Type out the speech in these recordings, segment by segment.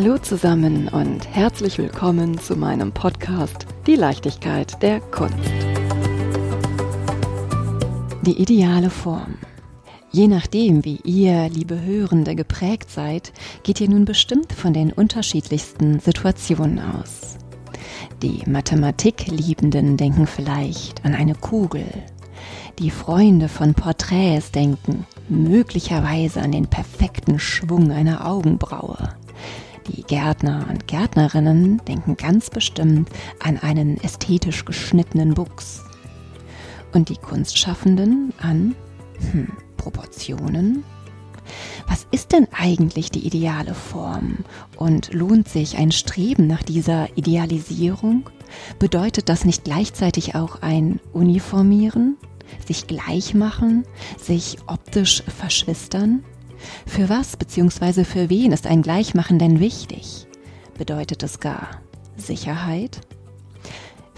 Hallo zusammen und herzlich willkommen zu meinem Podcast Die Leichtigkeit der Kunst. Die ideale Form. Je nachdem, wie ihr, liebe Hörende, geprägt seid, geht ihr nun bestimmt von den unterschiedlichsten Situationen aus. Die Mathematikliebenden denken vielleicht an eine Kugel. Die Freunde von Porträts denken möglicherweise an den perfekten Schwung einer Augenbraue. Die Gärtner und Gärtnerinnen denken ganz bestimmt an einen ästhetisch geschnittenen Buchs. Und die Kunstschaffenden an hm, Proportionen? Was ist denn eigentlich die ideale Form? Und lohnt sich ein Streben nach dieser Idealisierung? Bedeutet das nicht gleichzeitig auch ein Uniformieren? Sich gleich machen? Sich optisch verschwistern? Für was bzw. für wen ist ein Gleichmachen denn wichtig? Bedeutet es gar Sicherheit?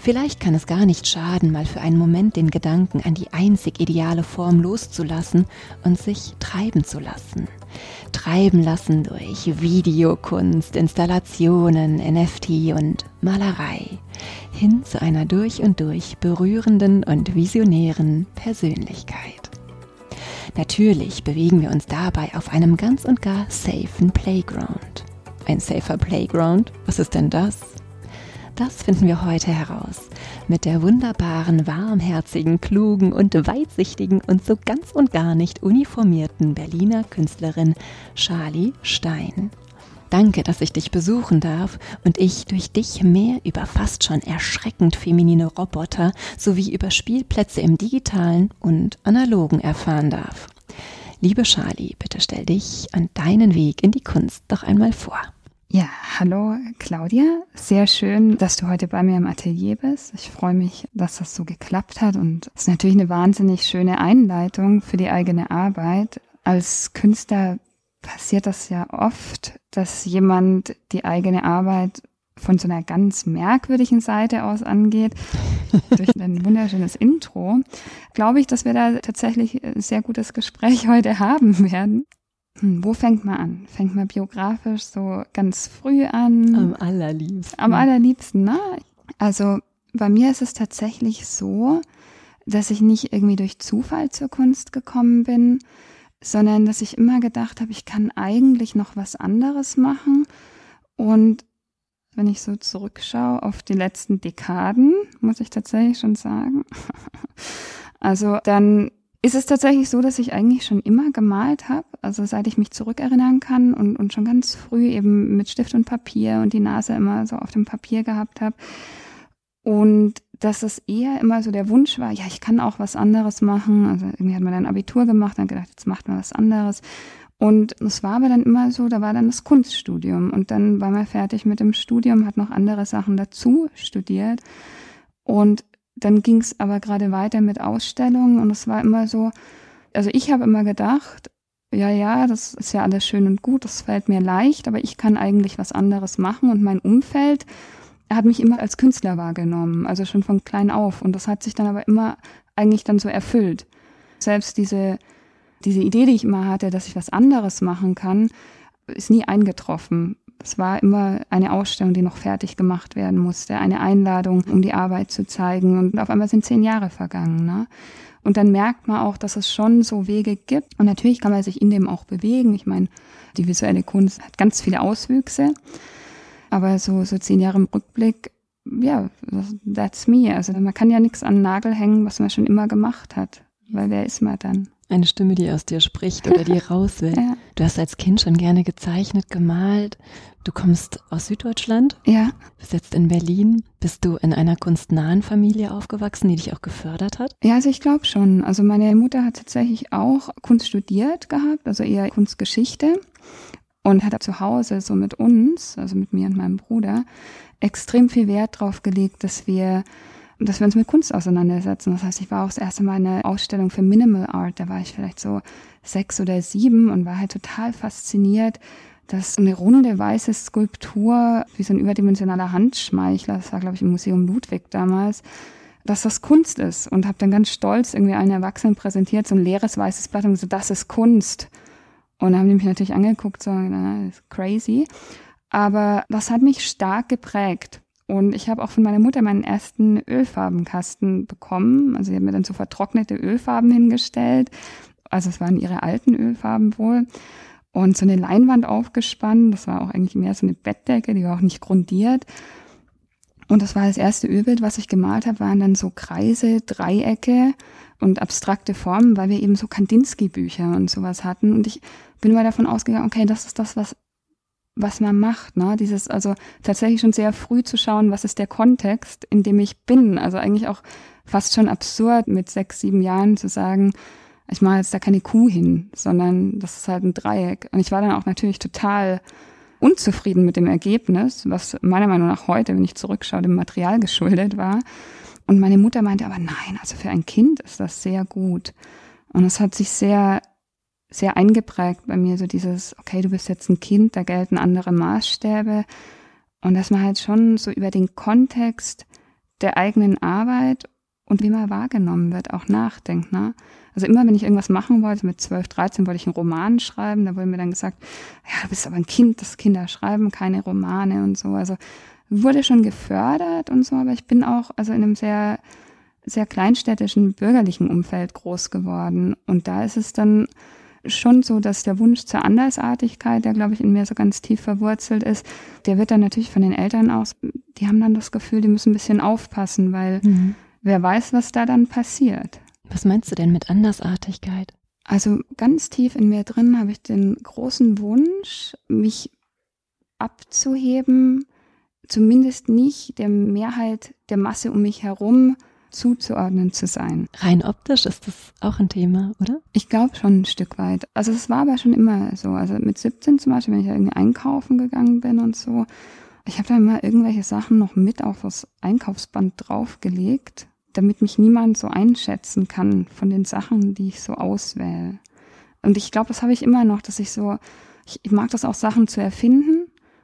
Vielleicht kann es gar nicht schaden, mal für einen Moment den Gedanken an die einzig ideale Form loszulassen und sich treiben zu lassen. Treiben lassen durch Videokunst, Installationen, NFT und Malerei hin zu einer durch und durch berührenden und visionären Persönlichkeit. Natürlich bewegen wir uns dabei auf einem ganz und gar safen Playground. Ein safer Playground? Was ist denn das? Das finden wir heute heraus mit der wunderbaren, warmherzigen, klugen und weitsichtigen und so ganz und gar nicht uniformierten Berliner Künstlerin Charlie Stein. Danke, dass ich dich besuchen darf und ich durch dich mehr über fast schon erschreckend feminine Roboter sowie über Spielplätze im digitalen und analogen erfahren darf. Liebe Charlie, bitte stell dich an deinen Weg in die Kunst doch einmal vor. Ja, hallo Claudia. Sehr schön, dass du heute bei mir im Atelier bist. Ich freue mich, dass das so geklappt hat und es ist natürlich eine wahnsinnig schöne Einleitung für die eigene Arbeit. Als Künstler passiert das ja oft, dass jemand die eigene Arbeit von so einer ganz merkwürdigen Seite aus angeht, durch ein wunderschönes Intro, glaube ich, dass wir da tatsächlich ein sehr gutes Gespräch heute haben werden. Hm, wo fängt man an? Fängt man biografisch so ganz früh an? Am allerliebsten. Am allerliebsten, ne? Also bei mir ist es tatsächlich so, dass ich nicht irgendwie durch Zufall zur Kunst gekommen bin, sondern dass ich immer gedacht habe, ich kann eigentlich noch was anderes machen. Und wenn ich so zurückschaue auf die letzten Dekaden, muss ich tatsächlich schon sagen, also dann ist es tatsächlich so, dass ich eigentlich schon immer gemalt habe, also seit ich mich zurückerinnern kann und, und schon ganz früh eben mit Stift und Papier und die Nase immer so auf dem Papier gehabt habe. Und dass es eher immer so der Wunsch war, ja, ich kann auch was anderes machen. Also irgendwie hat man dann Abitur gemacht, dann gedacht, jetzt macht man was anderes. Und es war aber dann immer so, da war dann das Kunststudium und dann war man fertig mit dem Studium, hat noch andere Sachen dazu studiert. Und dann ging es aber gerade weiter mit Ausstellungen und es war immer so, also ich habe immer gedacht, ja, ja, das ist ja alles schön und gut, das fällt mir leicht, aber ich kann eigentlich was anderes machen und mein Umfeld hat mich immer als Künstler wahrgenommen, also schon von klein auf und das hat sich dann aber immer eigentlich dann so erfüllt. Selbst diese, diese Idee, die ich immer hatte, dass ich was anderes machen kann, ist nie eingetroffen. Es war immer eine Ausstellung, die noch fertig gemacht werden musste, eine Einladung, um die Arbeit zu zeigen. Und auf einmal sind zehn Jahre vergangen. Ne? Und dann merkt man auch, dass es schon so Wege gibt. Und natürlich kann man sich in dem auch bewegen. Ich meine, die visuelle Kunst hat ganz viele Auswüchse. Aber so, so zehn Jahre im Rückblick, ja, that's me. Also man kann ja nichts an den Nagel hängen, was man schon immer gemacht hat. Weil wer ist man dann? Eine Stimme, die aus dir spricht oder die raus will. ja. Du hast als Kind schon gerne gezeichnet, gemalt. Du kommst aus Süddeutschland. Ja. Bist jetzt in Berlin. Bist du in einer kunstnahen Familie aufgewachsen, die dich auch gefördert hat? Ja, also ich glaube schon. Also meine Mutter hat tatsächlich auch Kunst studiert gehabt, also eher Kunstgeschichte. Und hat zu Hause so mit uns, also mit mir und meinem Bruder, extrem viel Wert drauf gelegt, dass wir dass wir uns mit Kunst auseinandersetzen. Das heißt, ich war auch das erste Mal in einer Ausstellung für Minimal Art. Da war ich vielleicht so sechs oder sieben und war halt total fasziniert, dass eine runde weiße Skulptur wie so ein überdimensionaler Handschmeichler, das war glaube ich im Museum Ludwig damals, dass das Kunst ist und habe dann ganz stolz irgendwie allen Erwachsenen präsentiert, so ein leeres weißes Blatt und so, das ist Kunst. Und dann haben die mich natürlich angeguckt, so, na, das ist crazy. Aber das hat mich stark geprägt. Und ich habe auch von meiner Mutter meinen ersten Ölfarbenkasten bekommen. Also sie hat mir dann so vertrocknete Ölfarben hingestellt. Also es waren ihre alten Ölfarben wohl. Und so eine Leinwand aufgespannt. Das war auch eigentlich mehr so eine Bettdecke, die war auch nicht grundiert. Und das war das erste Ölbild, was ich gemalt habe, waren dann so Kreise, Dreiecke und abstrakte Formen, weil wir eben so Kandinsky-Bücher und sowas hatten. Und ich bin mal davon ausgegangen, okay, das ist das, was was man macht, ne? Dieses, also tatsächlich schon sehr früh zu schauen, was ist der Kontext, in dem ich bin. Also eigentlich auch fast schon absurd, mit sechs, sieben Jahren zu sagen, ich mache jetzt da keine Kuh hin, sondern das ist halt ein Dreieck. Und ich war dann auch natürlich total unzufrieden mit dem Ergebnis, was meiner Meinung nach heute, wenn ich zurückschaue, dem Material geschuldet war. Und meine Mutter meinte aber, nein, also für ein Kind ist das sehr gut. Und es hat sich sehr sehr eingeprägt bei mir, so dieses, okay, du bist jetzt ein Kind, da gelten andere Maßstäbe. Und dass man halt schon so über den Kontext der eigenen Arbeit und wie man wahrgenommen wird, auch nachdenkt. Ne? Also immer, wenn ich irgendwas machen wollte, mit 12, 13 wollte ich einen Roman schreiben, da wurde mir dann gesagt, ja, du bist aber ein Kind, das Kinder schreiben keine Romane und so. Also wurde schon gefördert und so, aber ich bin auch also in einem sehr, sehr kleinstädtischen bürgerlichen Umfeld groß geworden. Und da ist es dann schon so, dass der Wunsch zur Andersartigkeit, der glaube ich in mir so ganz tief verwurzelt ist, der wird dann natürlich von den Eltern aus, die haben dann das Gefühl, die müssen ein bisschen aufpassen, weil mhm. wer weiß, was da dann passiert. Was meinst du denn mit Andersartigkeit? Also ganz tief in mir drin habe ich den großen Wunsch, mich abzuheben, zumindest nicht der Mehrheit der Masse um mich herum zuzuordnen zu sein. Rein optisch ist das auch ein Thema, oder? Ich glaube schon ein Stück weit. Also es war aber schon immer so. Also mit 17 zum Beispiel, wenn ich irgendwie einkaufen gegangen bin und so, ich habe da immer irgendwelche Sachen noch mit auf das Einkaufsband draufgelegt, damit mich niemand so einschätzen kann von den Sachen, die ich so auswähle. Und ich glaube, das habe ich immer noch, dass ich so, ich, ich mag das auch Sachen zu erfinden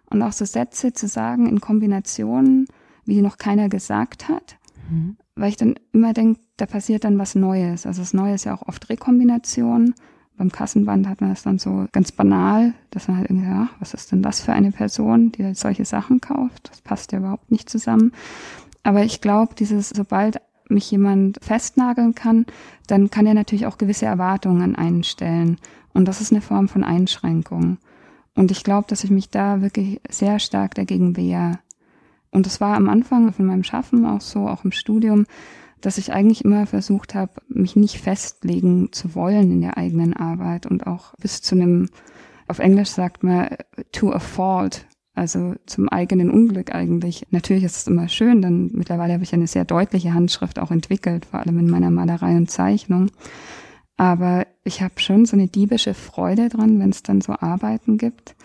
und auch so Sätze zu sagen in Kombinationen, wie die noch keiner gesagt hat. Mhm weil ich dann immer denke, da passiert dann was Neues. Also das Neue ist ja auch oft Rekombination. Beim Kassenband hat man das dann so ganz banal, dass man halt irgendwie, ja, was ist denn das für eine Person, die halt solche Sachen kauft? Das passt ja überhaupt nicht zusammen. Aber ich glaube, dieses, sobald mich jemand festnageln kann, dann kann er natürlich auch gewisse Erwartungen einstellen. Und das ist eine Form von Einschränkung. Und ich glaube, dass ich mich da wirklich sehr stark dagegen wehre. Und das war am Anfang von meinem Schaffen auch so, auch im Studium, dass ich eigentlich immer versucht habe, mich nicht festlegen zu wollen in der eigenen Arbeit und auch bis zu einem, auf Englisch sagt man, to a fault, also zum eigenen Unglück eigentlich. Natürlich ist es immer schön, dann mittlerweile habe ich eine sehr deutliche Handschrift auch entwickelt, vor allem in meiner Malerei und Zeichnung. Aber ich habe schon so eine diebische Freude dran, wenn es dann so Arbeiten gibt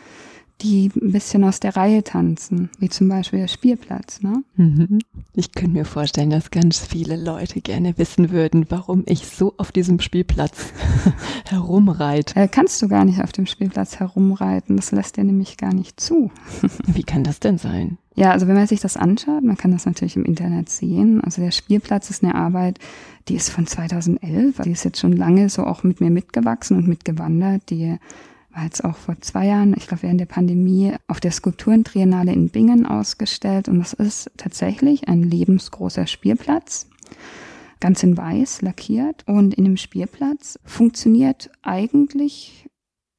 die ein bisschen aus der Reihe tanzen, wie zum Beispiel der Spielplatz. Ne? Mhm. Ich könnte mir vorstellen, dass ganz viele Leute gerne wissen würden, warum ich so auf diesem Spielplatz herumreite. Äh, kannst du gar nicht auf dem Spielplatz herumreiten, das lässt dir nämlich gar nicht zu. wie kann das denn sein? Ja, also wenn man sich das anschaut, man kann das natürlich im Internet sehen. Also der Spielplatz ist eine Arbeit, die ist von 2011, die ist jetzt schon lange so auch mit mir mitgewachsen und mitgewandert, die war jetzt auch vor zwei Jahren, ich glaube während der Pandemie, auf der Skulpturentriennale in Bingen ausgestellt. Und das ist tatsächlich ein lebensgroßer Spielplatz, ganz in weiß lackiert. Und in dem Spielplatz funktioniert eigentlich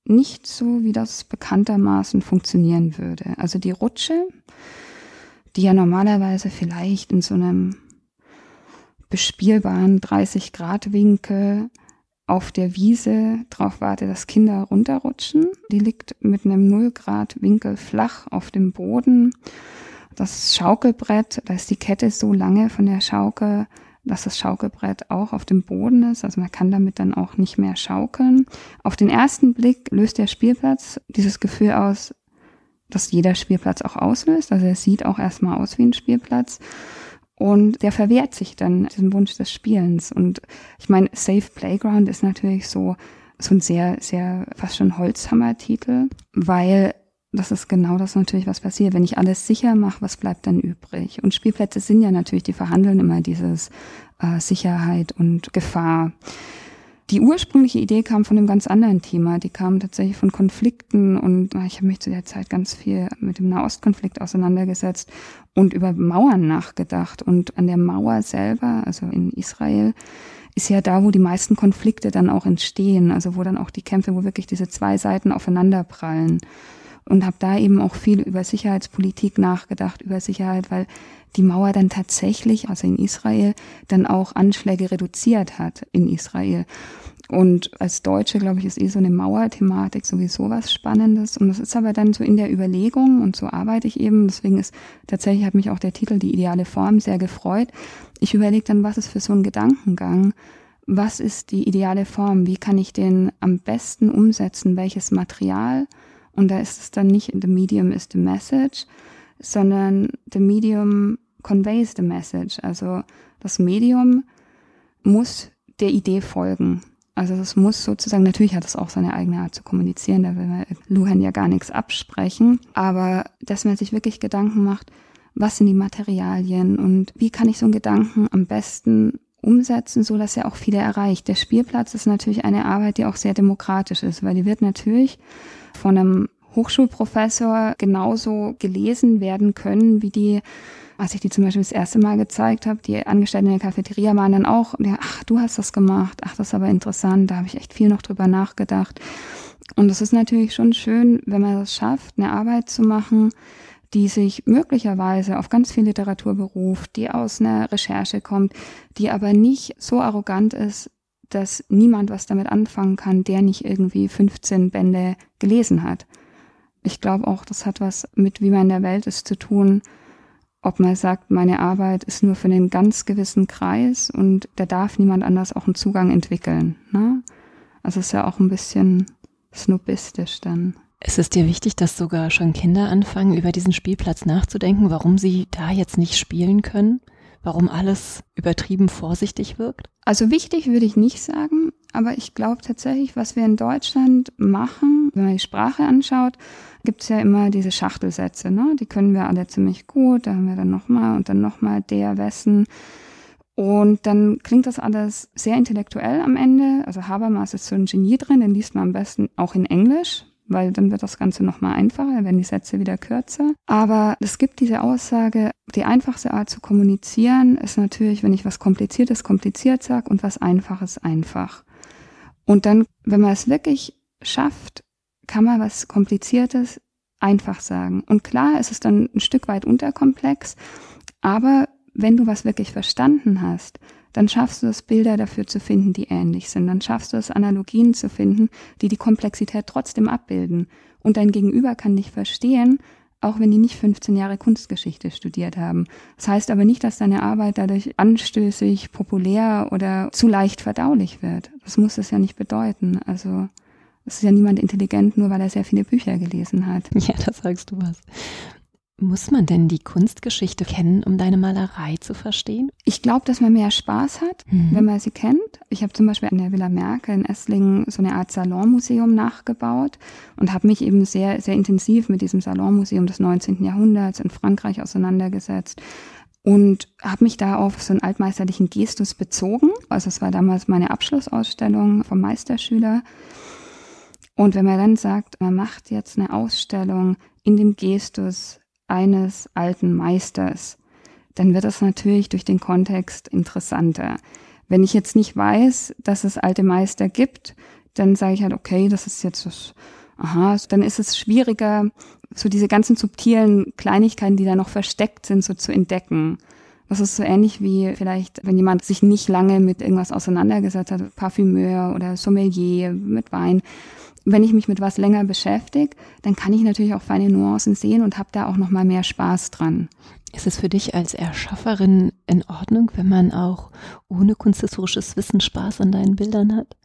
nicht so, wie das bekanntermaßen funktionieren würde. Also die Rutsche, die ja normalerweise vielleicht in so einem bespielbaren 30 Grad Winkel auf der Wiese drauf warte, dass Kinder runterrutschen. Die liegt mit einem 0 Grad Winkel flach auf dem Boden. Das Schaukelbrett, da ist die Kette so lange von der Schaukel, dass das Schaukelbrett auch auf dem Boden ist. Also man kann damit dann auch nicht mehr schaukeln. Auf den ersten Blick löst der Spielplatz dieses Gefühl aus, dass jeder Spielplatz auch auslöst. Also er sieht auch erstmal aus wie ein Spielplatz. Und der verwehrt sich dann diesem Wunsch des Spielens. Und ich meine, Safe Playground ist natürlich so, so ein sehr, sehr fast schon Holzhammer-Titel, weil das ist genau das natürlich, was passiert. Wenn ich alles sicher mache, was bleibt dann übrig? Und Spielplätze sind ja natürlich, die verhandeln immer dieses äh, Sicherheit und Gefahr. Die ursprüngliche Idee kam von einem ganz anderen Thema. Die kam tatsächlich von Konflikten und ich habe mich zu der Zeit ganz viel mit dem Nahostkonflikt auseinandergesetzt und über Mauern nachgedacht. Und an der Mauer selber, also in Israel, ist ja da, wo die meisten Konflikte dann auch entstehen, also wo dann auch die Kämpfe, wo wirklich diese zwei Seiten aufeinanderprallen. Und habe da eben auch viel über Sicherheitspolitik nachgedacht, über Sicherheit, weil die Mauer dann tatsächlich, also in Israel, dann auch Anschläge reduziert hat in Israel. Und als Deutsche, glaube ich, ist eh so eine Mauerthematik sowieso was Spannendes. Und das ist aber dann so in der Überlegung und so arbeite ich eben. Deswegen ist tatsächlich hat mich auch der Titel Die ideale Form sehr gefreut. Ich überlege dann, was ist für so ein Gedankengang? Was ist die ideale Form? Wie kann ich den am besten umsetzen? Welches Material? Und da ist es dann nicht the medium is the message, sondern the medium conveys the message. Also das Medium muss der Idee folgen. Also es muss sozusagen, natürlich hat es auch seine eigene Art zu kommunizieren, da will man Luhan ja gar nichts absprechen, aber dass man sich wirklich Gedanken macht, was sind die Materialien und wie kann ich so einen Gedanken am besten umsetzen, so dass er auch viele erreicht. Der Spielplatz ist natürlich eine Arbeit, die auch sehr demokratisch ist, weil die wird natürlich von einem Hochschulprofessor genauso gelesen werden können wie die als ich die zum Beispiel das erste Mal gezeigt habe, die Angestellten in der Cafeteria waren dann auch, ja, ach, du hast das gemacht, ach, das ist aber interessant, da habe ich echt viel noch drüber nachgedacht. Und es ist natürlich schon schön, wenn man das schafft, eine Arbeit zu machen, die sich möglicherweise auf ganz viel Literatur beruft, die aus einer Recherche kommt, die aber nicht so arrogant ist, dass niemand was damit anfangen kann, der nicht irgendwie 15 Bände gelesen hat. Ich glaube auch, das hat was mit, wie man in der Welt ist, zu tun, ob man sagt, meine Arbeit ist nur für einen ganz gewissen Kreis und da darf niemand anders auch einen Zugang entwickeln. Ne? Also ist ja auch ein bisschen snobistisch dann. Es ist dir wichtig, dass sogar schon Kinder anfangen, über diesen Spielplatz nachzudenken, warum sie da jetzt nicht spielen können? Warum alles übertrieben vorsichtig wirkt? Also wichtig würde ich nicht sagen, aber ich glaube tatsächlich, was wir in Deutschland machen, wenn man die Sprache anschaut, gibt es ja immer diese Schachtelsätze, ne? Die können wir alle ziemlich gut. Da haben wir dann nochmal und dann nochmal der, wessen. Und dann klingt das alles sehr intellektuell am Ende. Also Habermas ist so ein Genie drin, den liest man am besten auch in Englisch, weil dann wird das Ganze nochmal einfacher, werden die Sätze wieder kürzer. Aber es gibt diese Aussage, die einfachste Art zu kommunizieren ist natürlich, wenn ich was Kompliziertes kompliziert sage und was Einfaches einfach. Und dann, wenn man es wirklich schafft, kann man was Kompliziertes einfach sagen. Und klar ist es dann ein Stück weit unterkomplex, aber wenn du was wirklich verstanden hast, dann schaffst du es, Bilder dafür zu finden, die ähnlich sind. Dann schaffst du es, Analogien zu finden, die die Komplexität trotzdem abbilden. Und dein Gegenüber kann dich verstehen, auch wenn die nicht 15 Jahre Kunstgeschichte studiert haben. Das heißt aber nicht, dass deine Arbeit dadurch anstößig, populär oder zu leicht verdaulich wird. Das muss es ja nicht bedeuten. Also es ist ja niemand intelligent, nur weil er sehr viele Bücher gelesen hat. Ja, da sagst du was. Muss man denn die Kunstgeschichte kennen, um deine Malerei zu verstehen? Ich glaube, dass man mehr Spaß hat, mhm. wenn man sie kennt. Ich habe zum Beispiel an der Villa Merkel in Esslingen so eine Art Salonmuseum nachgebaut und habe mich eben sehr, sehr intensiv mit diesem Salonmuseum des 19. Jahrhunderts in Frankreich auseinandergesetzt und habe mich da auf so einen altmeisterlichen Gestus bezogen. Also es war damals meine Abschlussausstellung vom Meisterschüler. Und wenn man dann sagt, man macht jetzt eine Ausstellung in dem Gestus eines alten Meisters, dann wird das natürlich durch den Kontext interessanter. Wenn ich jetzt nicht weiß, dass es alte Meister gibt, dann sage ich halt, okay, das ist jetzt das, aha, dann ist es schwieriger, so diese ganzen subtilen Kleinigkeiten, die da noch versteckt sind, so zu entdecken. Das ist so ähnlich wie vielleicht, wenn jemand sich nicht lange mit irgendwas auseinandergesetzt hat, Parfümeur oder Sommelier mit Wein, wenn ich mich mit was länger beschäftige, dann kann ich natürlich auch feine Nuancen sehen und habe da auch noch mal mehr Spaß dran. Ist es für dich als Erschafferin in Ordnung, wenn man auch ohne kunsthistorisches Wissen Spaß an deinen Bildern hat?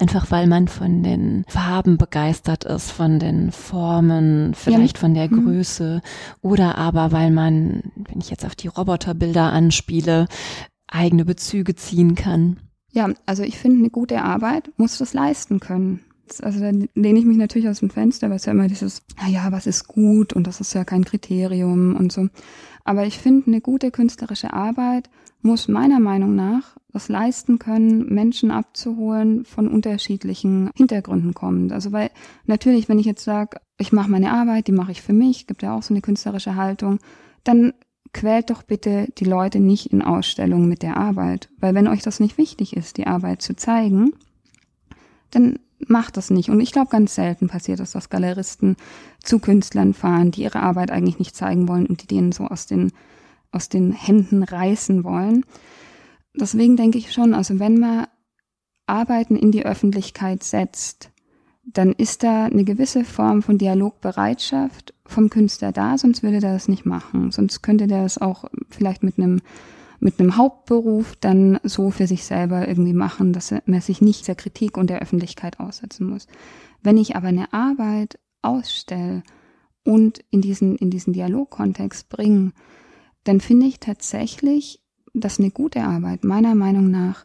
Einfach weil man von den Farben begeistert ist, von den Formen, vielleicht ja. von der mhm. Größe oder aber weil man, wenn ich jetzt auf die Roboterbilder anspiele, eigene Bezüge ziehen kann. Ja, also ich finde, eine gute Arbeit muss das leisten können also da lehne ich mich natürlich aus dem Fenster, weil es ja immer dieses, naja, was ist gut und das ist ja kein Kriterium und so. Aber ich finde, eine gute künstlerische Arbeit muss meiner Meinung nach das leisten können, Menschen abzuholen von unterschiedlichen Hintergründen kommend. Also weil natürlich, wenn ich jetzt sage, ich mache meine Arbeit, die mache ich für mich, gibt ja auch so eine künstlerische Haltung, dann quält doch bitte die Leute nicht in Ausstellungen mit der Arbeit. Weil wenn euch das nicht wichtig ist, die Arbeit zu zeigen, dann macht das nicht. Und ich glaube, ganz selten passiert es, dass Galeristen zu Künstlern fahren, die ihre Arbeit eigentlich nicht zeigen wollen und die denen so aus den, aus den Händen reißen wollen. Deswegen denke ich schon, also wenn man Arbeiten in die Öffentlichkeit setzt, dann ist da eine gewisse Form von Dialogbereitschaft vom Künstler da, sonst würde der das nicht machen. Sonst könnte der es auch vielleicht mit einem mit einem Hauptberuf dann so für sich selber irgendwie machen, dass man sich nicht der Kritik und der Öffentlichkeit aussetzen muss. Wenn ich aber eine Arbeit ausstelle und in diesen, in diesen Dialogkontext bringe, dann finde ich tatsächlich, dass eine gute Arbeit meiner Meinung nach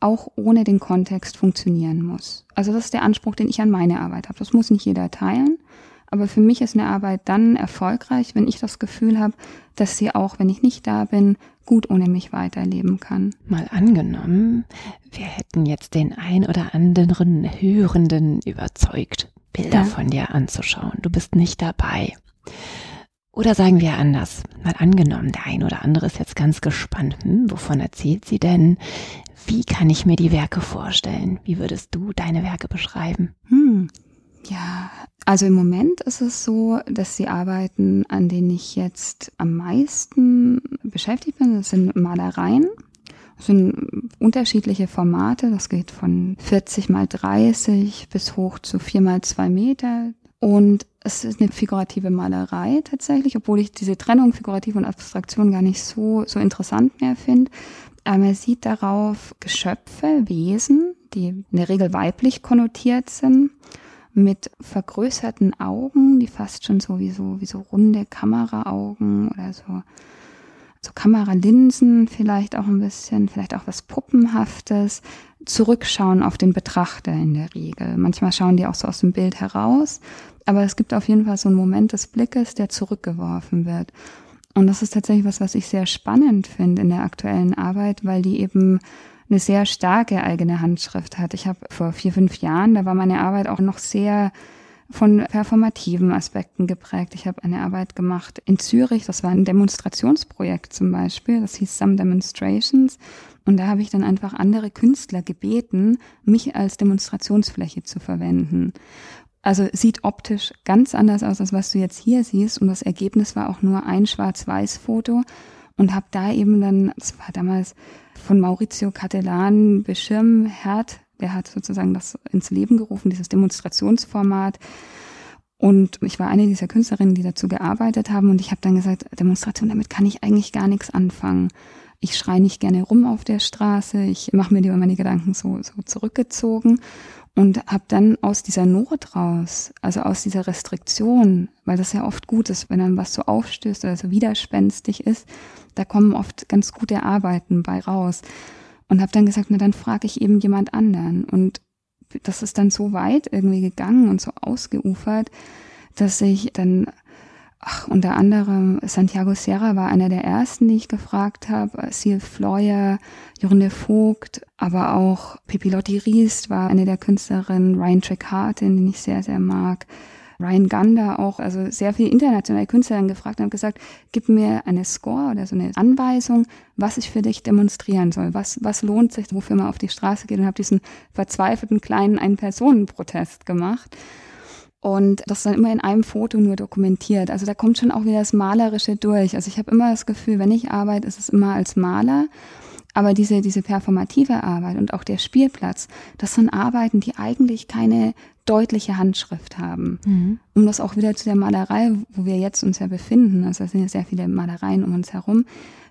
auch ohne den Kontext funktionieren muss. Also das ist der Anspruch, den ich an meine Arbeit habe. Das muss nicht jeder teilen, aber für mich ist eine Arbeit dann erfolgreich, wenn ich das Gefühl habe, dass sie auch, wenn ich nicht da bin, gut ohne mich weiterleben kann. Mal angenommen, wir hätten jetzt den ein oder anderen Hörenden überzeugt, Bilder ja. von dir anzuschauen. Du bist nicht dabei. Oder sagen wir anders, mal angenommen, der ein oder andere ist jetzt ganz gespannt, hm, wovon erzählt sie denn? Wie kann ich mir die Werke vorstellen? Wie würdest du deine Werke beschreiben? Hm. Ja, also im Moment ist es so, dass die Arbeiten, an denen ich jetzt am meisten beschäftigt bin, das sind Malereien. Das sind unterschiedliche Formate. Das geht von 40 mal 30 bis hoch zu 4 mal 2 Meter. Und es ist eine figurative Malerei tatsächlich, obwohl ich diese Trennung figurativ und Abstraktion gar nicht so, so interessant mehr finde. Aber man sieht darauf Geschöpfe, Wesen, die in der Regel weiblich konnotiert sind mit vergrößerten Augen, die fast schon so wie so, wie so runde Kameraaugen oder so, so Kameralinsen vielleicht auch ein bisschen, vielleicht auch was Puppenhaftes, zurückschauen auf den Betrachter in der Regel. Manchmal schauen die auch so aus dem Bild heraus, aber es gibt auf jeden Fall so einen Moment des Blickes, der zurückgeworfen wird. Und das ist tatsächlich was, was ich sehr spannend finde in der aktuellen Arbeit, weil die eben eine sehr starke eigene Handschrift hat. Ich habe vor vier, fünf Jahren, da war meine Arbeit auch noch sehr von performativen Aspekten geprägt. Ich habe eine Arbeit gemacht in Zürich, das war ein Demonstrationsprojekt zum Beispiel, das hieß Some Demonstrations. Und da habe ich dann einfach andere Künstler gebeten, mich als Demonstrationsfläche zu verwenden. Also sieht optisch ganz anders aus, als was du jetzt hier siehst. Und das Ergebnis war auch nur ein Schwarz-Weiß-Foto. Und habe da eben dann, das war damals von Maurizio Cattelan Beschirmherd, der hat sozusagen das ins Leben gerufen, dieses Demonstrationsformat. Und ich war eine dieser Künstlerinnen, die dazu gearbeitet haben. Und ich habe dann gesagt, Demonstration, damit kann ich eigentlich gar nichts anfangen. Ich schreie nicht gerne rum auf der Straße. Ich mache mir lieber meine Gedanken so, so zurückgezogen und habe dann aus dieser Not raus, also aus dieser Restriktion, weil das ja oft gut ist, wenn dann was so aufstößt oder so widerspenstig ist, da kommen oft ganz gute Arbeiten bei raus. Und habe dann gesagt, na dann frage ich eben jemand anderen. Und das ist dann so weit irgendwie gegangen und so ausgeufert, dass ich dann Ach, unter anderem Santiago Sierra war einer der ersten, die ich gefragt habe. Sil Fleuer, Jorinde Vogt, aber auch Pippi Lotti Riest war eine der Künstlerinnen, Ryan Trecartin, den ich sehr, sehr mag. Ryan Gander auch, also sehr viele internationale Künstler dann gefragt und gesagt, gib mir eine Score oder so eine Anweisung, was ich für dich demonstrieren soll, was, was lohnt sich, wofür man auf die Straße geht und habe diesen verzweifelten kleinen Ein-Personen-Protest gemacht. Und das dann immer in einem Foto nur dokumentiert. Also da kommt schon auch wieder das Malerische durch. Also ich habe immer das Gefühl, wenn ich arbeite, ist es immer als Maler. Aber diese, diese performative Arbeit und auch der Spielplatz, das sind Arbeiten, die eigentlich keine deutliche Handschrift haben. Mhm. Um das auch wieder zu der Malerei, wo wir jetzt uns ja befinden, also es sind ja sehr viele Malereien um uns herum,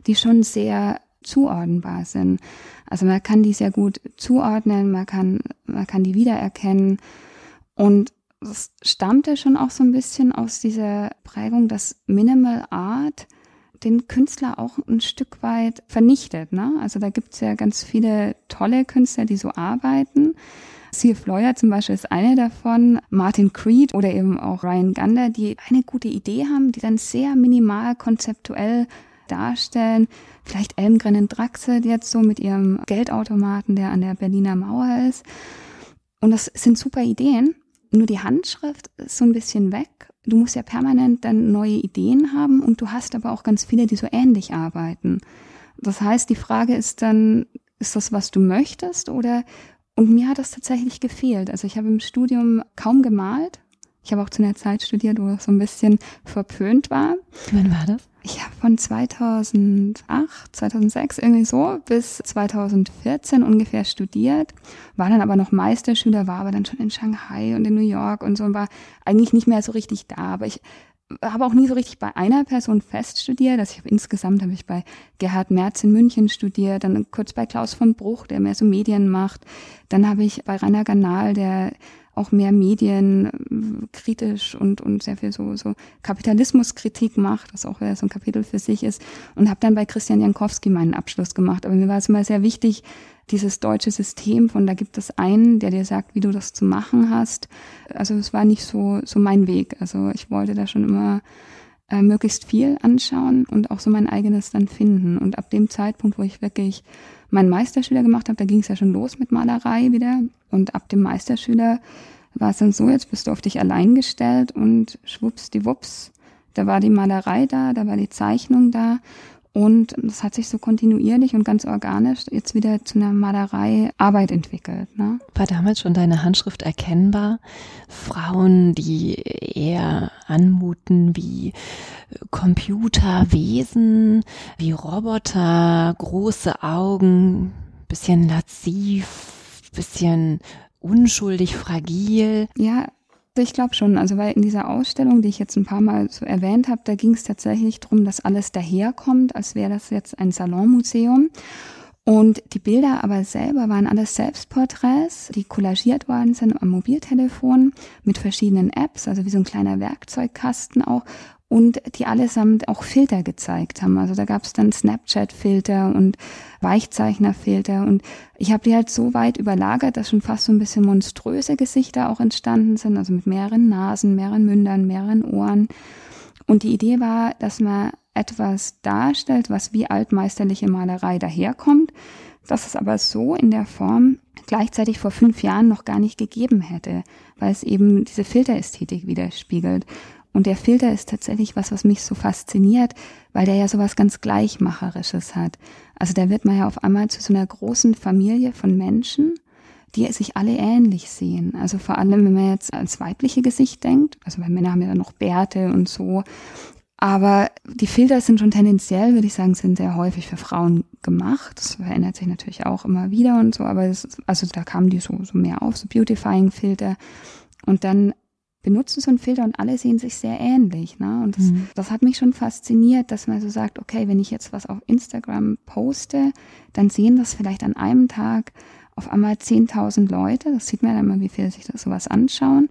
die schon sehr zuordnenbar sind. Also man kann die sehr gut zuordnen, man kann, man kann die wiedererkennen. Und das stammte schon auch so ein bisschen aus dieser Prägung, dass Minimal Art den Künstler auch ein Stück weit vernichtet. Ne? Also da gibt es ja ganz viele tolle Künstler, die so arbeiten. C.F. Lawyer zum Beispiel ist eine davon, Martin Creed oder eben auch Ryan Gander, die eine gute Idee haben, die dann sehr minimal konzeptuell darstellen. Vielleicht Elmgren in Draxel jetzt so mit ihrem Geldautomaten, der an der Berliner Mauer ist. Und das sind super Ideen. Nur die Handschrift ist so ein bisschen weg. Du musst ja permanent dann neue Ideen haben und du hast aber auch ganz viele, die so ähnlich arbeiten. Das heißt, die Frage ist dann, ist das, was du möchtest oder und mir hat das tatsächlich gefehlt. Also ich habe im Studium kaum gemalt. Ich habe auch zu einer Zeit studiert, wo es so ein bisschen verpönt war. Wann war das? Ich habe von 2008, 2006 irgendwie so bis 2014 ungefähr studiert, war dann aber noch Meisterschüler, war aber dann schon in Shanghai und in New York und so und war eigentlich nicht mehr so richtig da. Aber ich habe auch nie so richtig bei einer Person fest studiert. Also ich habe insgesamt habe ich bei Gerhard Merz in München studiert, dann kurz bei Klaus von Bruch, der mehr so Medien macht. Dann habe ich bei Rainer Ganal, der auch mehr Medien äh, kritisch und, und sehr viel so, so Kapitalismuskritik macht, was auch so ein Kapitel für sich ist. Und habe dann bei Christian Jankowski meinen Abschluss gemacht. Aber mir war es immer sehr wichtig, dieses deutsche System von da gibt es einen, der dir sagt, wie du das zu machen hast. Also es war nicht so, so mein Weg. Also ich wollte da schon immer äh, möglichst viel anschauen und auch so mein eigenes dann finden. Und ab dem Zeitpunkt, wo ich wirklich meinen Meisterschüler gemacht habe, da ging es ja schon los mit Malerei wieder. Und ab dem Meisterschüler war es dann so, jetzt bist du auf dich allein gestellt und schwupps die Wups, da war die Malerei da, da war die Zeichnung da. Und das hat sich so kontinuierlich und ganz organisch jetzt wieder zu einer Malerei Arbeit entwickelt. Ne? War damals schon deine Handschrift erkennbar? Frauen, die eher anmuten wie Computerwesen, wie Roboter, große Augen, bisschen lasziv, bisschen unschuldig, fragil. Ja, ich glaube schon, also weil in dieser Ausstellung, die ich jetzt ein paar Mal so erwähnt habe, da ging es tatsächlich darum, dass alles daherkommt, als wäre das jetzt ein Salonmuseum. Und die Bilder aber selber waren alles Selbstporträts, die collagiert worden sind am Mobiltelefon mit verschiedenen Apps, also wie so ein kleiner Werkzeugkasten auch und die allesamt auch Filter gezeigt haben. Also da gab es dann Snapchat-Filter und Weichzeichner-Filter und ich habe die halt so weit überlagert, dass schon fast so ein bisschen monströse Gesichter auch entstanden sind, also mit mehreren Nasen, mehreren Mündern, mehreren Ohren. Und die Idee war, dass man etwas darstellt, was wie altmeisterliche Malerei daherkommt, dass es aber so in der Form gleichzeitig vor fünf Jahren noch gar nicht gegeben hätte, weil es eben diese Filterästhetik widerspiegelt. Und der Filter ist tatsächlich was, was mich so fasziniert, weil der ja sowas ganz Gleichmacherisches hat. Also da wird man ja auf einmal zu so einer großen Familie von Menschen, die sich alle ähnlich sehen. Also vor allem, wenn man jetzt ans weibliche Gesicht denkt, also weil Männer haben ja dann noch Bärte und so. Aber die Filter sind schon tendenziell, würde ich sagen, sind sehr häufig für Frauen gemacht. Das verändert sich natürlich auch immer wieder und so, aber es, also da kamen die so, so mehr auf, so Beautifying-Filter. Und dann benutzen so einen Filter und alle sehen sich sehr ähnlich. Ne? Und das, mhm. das hat mich schon fasziniert, dass man so sagt, okay, wenn ich jetzt was auf Instagram poste, dann sehen das vielleicht an einem Tag auf einmal 10.000 Leute. Das sieht man dann immer, wie viele sich das sowas anschauen.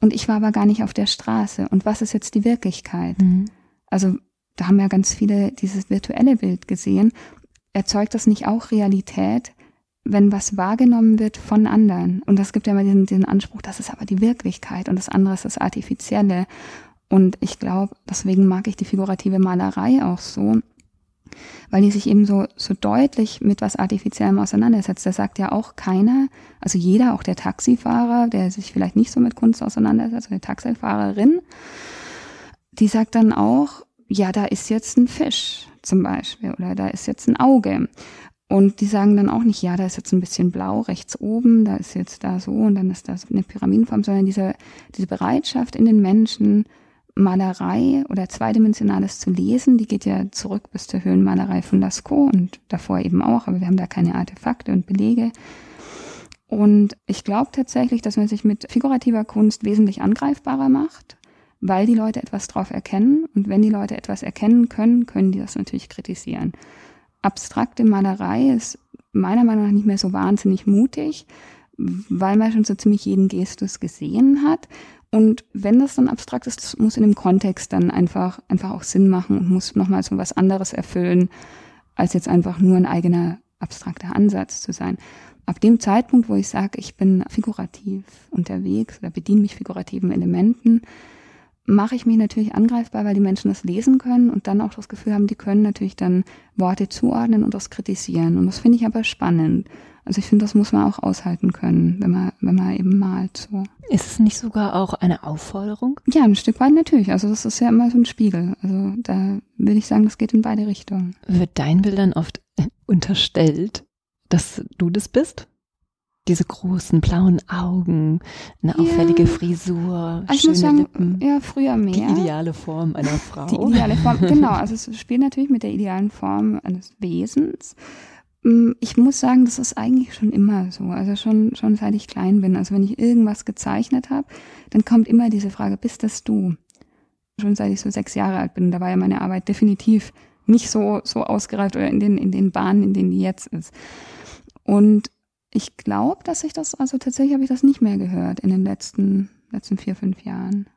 Und ich war aber gar nicht auf der Straße. Und was ist jetzt die Wirklichkeit? Mhm. Also da haben ja ganz viele dieses virtuelle Bild gesehen. Erzeugt das nicht auch Realität, wenn was wahrgenommen wird von anderen. Und das gibt ja immer diesen, diesen Anspruch, das ist aber die Wirklichkeit und das andere ist das Artifizielle. Und ich glaube, deswegen mag ich die figurative Malerei auch so, weil die sich eben so, so deutlich mit was Artifiziellem auseinandersetzt. Da sagt ja auch keiner, also jeder, auch der Taxifahrer, der sich vielleicht nicht so mit Kunst auseinandersetzt, oder die Taxifahrerin, die sagt dann auch, ja, da ist jetzt ein Fisch zum Beispiel oder da ist jetzt ein Auge. Und die sagen dann auch nicht, ja, da ist jetzt ein bisschen blau rechts oben, da ist jetzt da so und dann ist das eine Pyramidenform, sondern diese, diese Bereitschaft in den Menschen, Malerei oder Zweidimensionales zu lesen, die geht ja zurück bis zur Höhlenmalerei von Lascaux und davor eben auch, aber wir haben da keine Artefakte und Belege. Und ich glaube tatsächlich, dass man sich mit figurativer Kunst wesentlich angreifbarer macht, weil die Leute etwas drauf erkennen und wenn die Leute etwas erkennen können, können die das natürlich kritisieren abstrakte Malerei ist meiner Meinung nach nicht mehr so wahnsinnig mutig, weil man schon so ziemlich jeden Gestus gesehen hat. Und wenn das dann abstrakt ist, das muss in dem Kontext dann einfach, einfach auch Sinn machen und muss nochmal so was anderes erfüllen, als jetzt einfach nur ein eigener abstrakter Ansatz zu sein. Ab dem Zeitpunkt, wo ich sage, ich bin figurativ unterwegs oder bediene mich figurativen Elementen, mache ich mich natürlich angreifbar, weil die Menschen das lesen können und dann auch das Gefühl haben, die können natürlich dann Worte zuordnen und das kritisieren. Und das finde ich aber spannend. Also ich finde, das muss man auch aushalten können, wenn man, wenn man eben malt so. Ist es nicht sogar auch eine Aufforderung? Ja, ein Stück weit natürlich. Also das ist ja immer so ein Spiegel. Also da will ich sagen, das geht in beide Richtungen. Wird deinen Bildern oft unterstellt, dass du das bist? Diese großen blauen Augen, eine auffällige ja. Frisur, also schöne sagen, Lippen. Ja, früher mehr. Die ideale Form einer Frau. Die ideale Form, genau. Also es spielt natürlich mit der idealen Form eines Wesens. Mm, ich muss sagen, das ist eigentlich schon immer so. Also schon, schon seit ich klein bin. Also wenn ich irgendwas gezeichnet habe, dann kommt immer diese Frage, bist das du? Schon seit ich so sechs Jahre alt bin. Da war ja meine Arbeit definitiv nicht so, so ausgereift oder in den, in den Bahnen, in denen die jetzt ist. Und ich glaube, dass ich das, also tatsächlich habe ich das nicht mehr gehört in den letzten, letzten vier, fünf Jahren.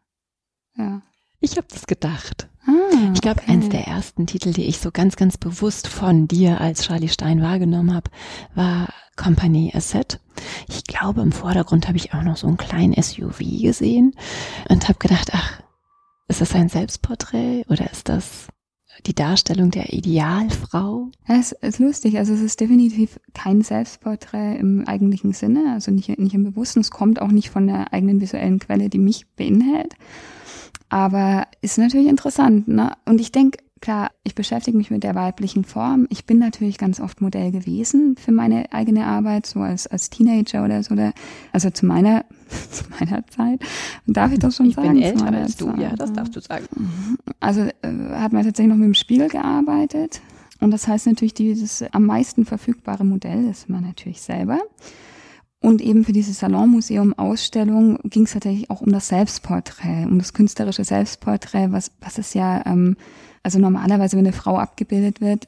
Ja. Ich habe das gedacht. Ah, ich glaube, okay. eins der ersten Titel, die ich so ganz, ganz bewusst von dir als Charlie Stein wahrgenommen habe, war Company Asset. Ich glaube, im Vordergrund habe ich auch noch so einen kleinen SUV gesehen und habe gedacht, ach, ist das ein Selbstporträt oder ist das die Darstellung der Idealfrau? Es ist lustig. Also es ist definitiv kein Selbstporträt im eigentlichen Sinne, also nicht, nicht im Bewussten. Es kommt auch nicht von der eigenen visuellen Quelle, die mich beinhält. Aber ist natürlich interessant. Ne? Und ich denke, klar, ich beschäftige mich mit der weiblichen Form. Ich bin natürlich ganz oft Modell gewesen für meine eigene Arbeit, so als, als Teenager oder so. Oder, also zu meiner, zu meiner Zeit. Darf ich das schon ich sagen? Ich bin älter als du, ja, das darfst du sagen. Also äh, hat man tatsächlich noch mit dem Spiegel gearbeitet. Und das heißt natürlich, dieses am meisten verfügbare Modell ist man natürlich selber. Und eben für diese Salonmuseum-Ausstellung ging es tatsächlich auch um das Selbstporträt, um das künstlerische Selbstporträt, was, was es ja, ähm, also normalerweise, wenn eine Frau abgebildet wird,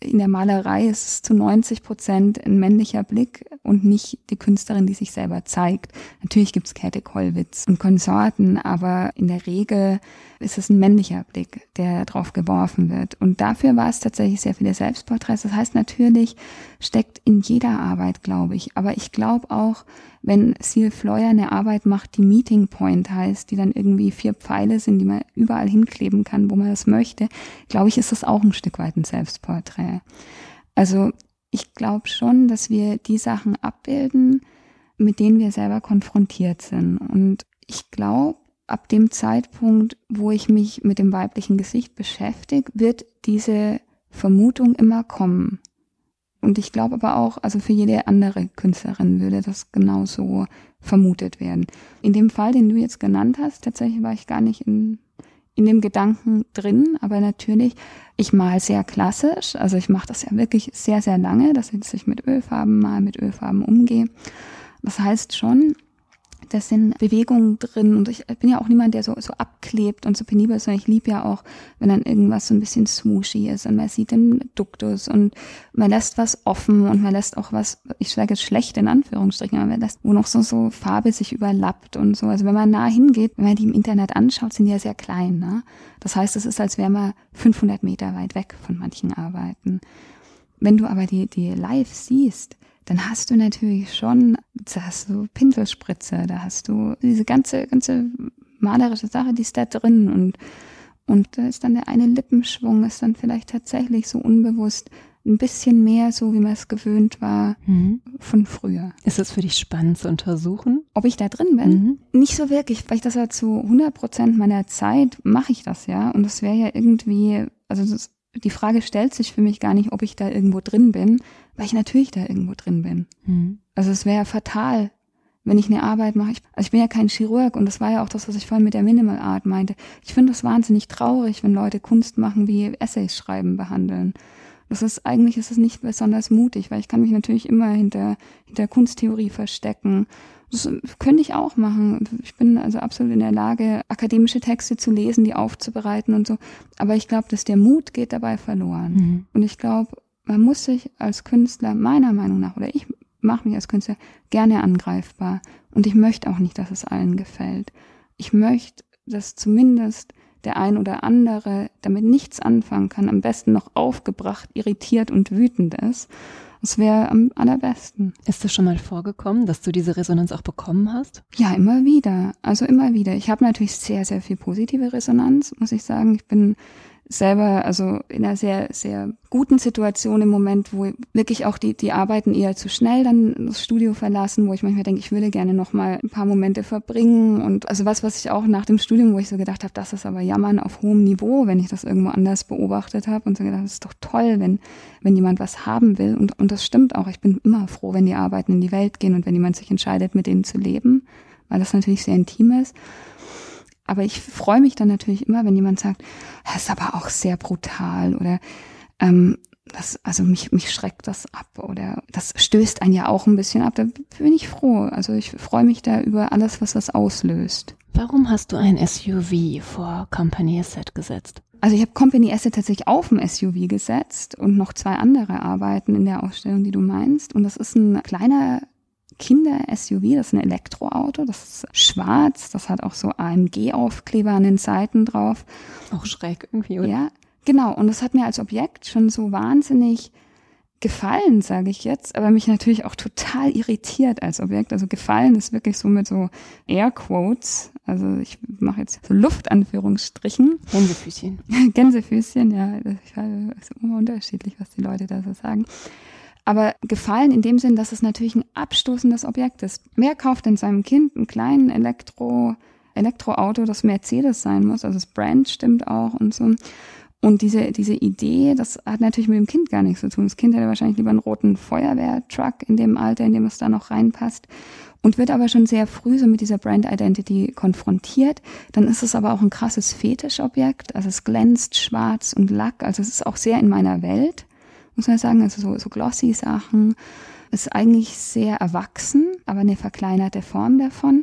in der Malerei ist es zu 90 Prozent ein männlicher Blick und nicht die Künstlerin, die sich selber zeigt. Natürlich gibt's Käthe Kollwitz und Konsorten, aber in der Regel ist es ein männlicher Blick, der drauf geworfen wird. Und dafür war es tatsächlich sehr viele Selbstporträts. Das heißt, natürlich steckt in jeder Arbeit, glaube ich. Aber ich glaube auch, wenn Seal Fleuer eine Arbeit macht, die Meeting Point heißt, die dann irgendwie vier Pfeile sind, die man überall hinkleben kann, wo man das möchte, glaube ich, ist das auch ein Stück weit ein Selbstporträt. Also ich glaube schon, dass wir die Sachen abbilden, mit denen wir selber konfrontiert sind. Und ich glaube, ab dem Zeitpunkt, wo ich mich mit dem weiblichen Gesicht beschäftige, wird diese Vermutung immer kommen. Und ich glaube aber auch, also für jede andere Künstlerin würde das genauso vermutet werden. In dem Fall, den du jetzt genannt hast, tatsächlich war ich gar nicht in, in dem Gedanken drin, aber natürlich, ich mal sehr klassisch, also ich mache das ja wirklich sehr, sehr lange, dass ich mit Ölfarben mal mit Ölfarben umgehe. Das heißt schon, da sind Bewegungen drin und ich bin ja auch niemand, der so, so abklebt und so penibel ist, sondern ich liebe ja auch, wenn dann irgendwas so ein bisschen swooshy ist und man sieht den Duktus und man lässt was offen und man lässt auch was, ich sage jetzt schlecht in Anführungsstrichen, aber man lässt, wo noch so, so Farbe sich überlappt und so. Also wenn man nah hingeht, wenn man die im Internet anschaut, sind die ja sehr klein, ne? Das heißt, es ist, als wäre man 500 Meter weit weg von manchen Arbeiten. Wenn du aber die, die live siehst, dann hast du natürlich schon, da hast du Pinselspritze, da hast du diese ganze, ganze malerische Sache, die ist da drin und, und da ist dann der eine Lippenschwung, ist dann vielleicht tatsächlich so unbewusst ein bisschen mehr so, wie man es gewöhnt war mhm. von früher. Ist es für dich spannend zu untersuchen? Ob ich da drin bin? Mhm. Nicht so wirklich, weil ich das ja zu 100 Prozent meiner Zeit mache ich das ja. Und das wäre ja irgendwie, also das, die Frage stellt sich für mich gar nicht, ob ich da irgendwo drin bin, weil ich natürlich da irgendwo drin bin. Mhm. Also es wäre fatal, wenn ich eine Arbeit mache. Ich, also ich bin ja kein Chirurg und das war ja auch das, was ich vorhin mit der Minimal Art meinte. Ich finde das wahnsinnig traurig, wenn Leute Kunst machen, wie Essays schreiben behandeln. Das ist eigentlich ist es nicht besonders mutig, weil ich kann mich natürlich immer hinter hinter Kunsttheorie verstecken. Das könnte ich auch machen. Ich bin also absolut in der Lage, akademische Texte zu lesen, die aufzubereiten und so. Aber ich glaube, dass der Mut geht dabei verloren. Mhm. Und ich glaube, man muss sich als Künstler, meiner Meinung nach, oder ich mache mich als Künstler gerne angreifbar. Und ich möchte auch nicht, dass es allen gefällt. Ich möchte, dass zumindest der ein oder andere damit nichts anfangen kann, am besten noch aufgebracht, irritiert und wütend ist. Das wäre am allerbesten. Ist es schon mal vorgekommen, dass du diese Resonanz auch bekommen hast? Ja, immer wieder. Also immer wieder. Ich habe natürlich sehr, sehr viel positive Resonanz, muss ich sagen. Ich bin selber also in einer sehr, sehr guten Situation im Moment, wo wirklich auch die, die Arbeiten eher zu schnell dann das Studio verlassen, wo ich manchmal denke, ich würde gerne noch mal ein paar Momente verbringen und also was, was ich auch nach dem Studium, wo ich so gedacht habe, das ist aber Jammern auf hohem Niveau, wenn ich das irgendwo anders beobachtet habe und so gedacht, das ist doch toll, wenn, wenn jemand was haben will und, und das stimmt auch. Ich bin immer froh, wenn die Arbeiten in die Welt gehen und wenn jemand sich entscheidet, mit denen zu leben, weil das natürlich sehr intim ist. Aber ich freue mich dann natürlich immer, wenn jemand sagt, das ist aber auch sehr brutal oder ähm, das, also mich, mich schreckt das ab oder das stößt einen ja auch ein bisschen ab. Da bin ich froh. Also ich freue mich da über alles, was das auslöst. Warum hast du ein SUV vor Company Asset gesetzt? Also ich habe Company Asset tatsächlich auf dem SUV gesetzt und noch zwei andere Arbeiten in der Ausstellung, die du meinst. Und das ist ein kleiner Kinder-SUV, das ist ein Elektroauto, das ist schwarz, das hat auch so AMG-Aufkleber an den Seiten drauf. Auch schräg irgendwie, oder? Ja, genau. Und das hat mir als Objekt schon so wahnsinnig gefallen, sage ich jetzt, aber mich natürlich auch total irritiert als Objekt. Also gefallen ist wirklich so mit so Airquotes. Also ich mache jetzt so Luftanführungsstrichen. Gänsefüßchen. Gänsefüßchen, ja. Das ist immer unterschiedlich, was die Leute da so sagen aber gefallen in dem Sinn, dass es natürlich ein abstoßendes Objekt ist. Wer kauft denn seinem Kind einen kleinen Elektro, Elektroauto, das Mercedes sein muss? Also das Brand stimmt auch und so. Und diese, diese Idee, das hat natürlich mit dem Kind gar nichts zu tun. Das Kind hätte wahrscheinlich lieber einen roten Feuerwehrtruck in dem Alter, in dem es da noch reinpasst. Und wird aber schon sehr früh so mit dieser Brand Identity konfrontiert. Dann ist es aber auch ein krasses Fetischobjekt. Also es glänzt schwarz und Lack. Also es ist auch sehr in meiner Welt muss man sagen, also so, so glossy Sachen. Ist eigentlich sehr erwachsen, aber eine verkleinerte Form davon.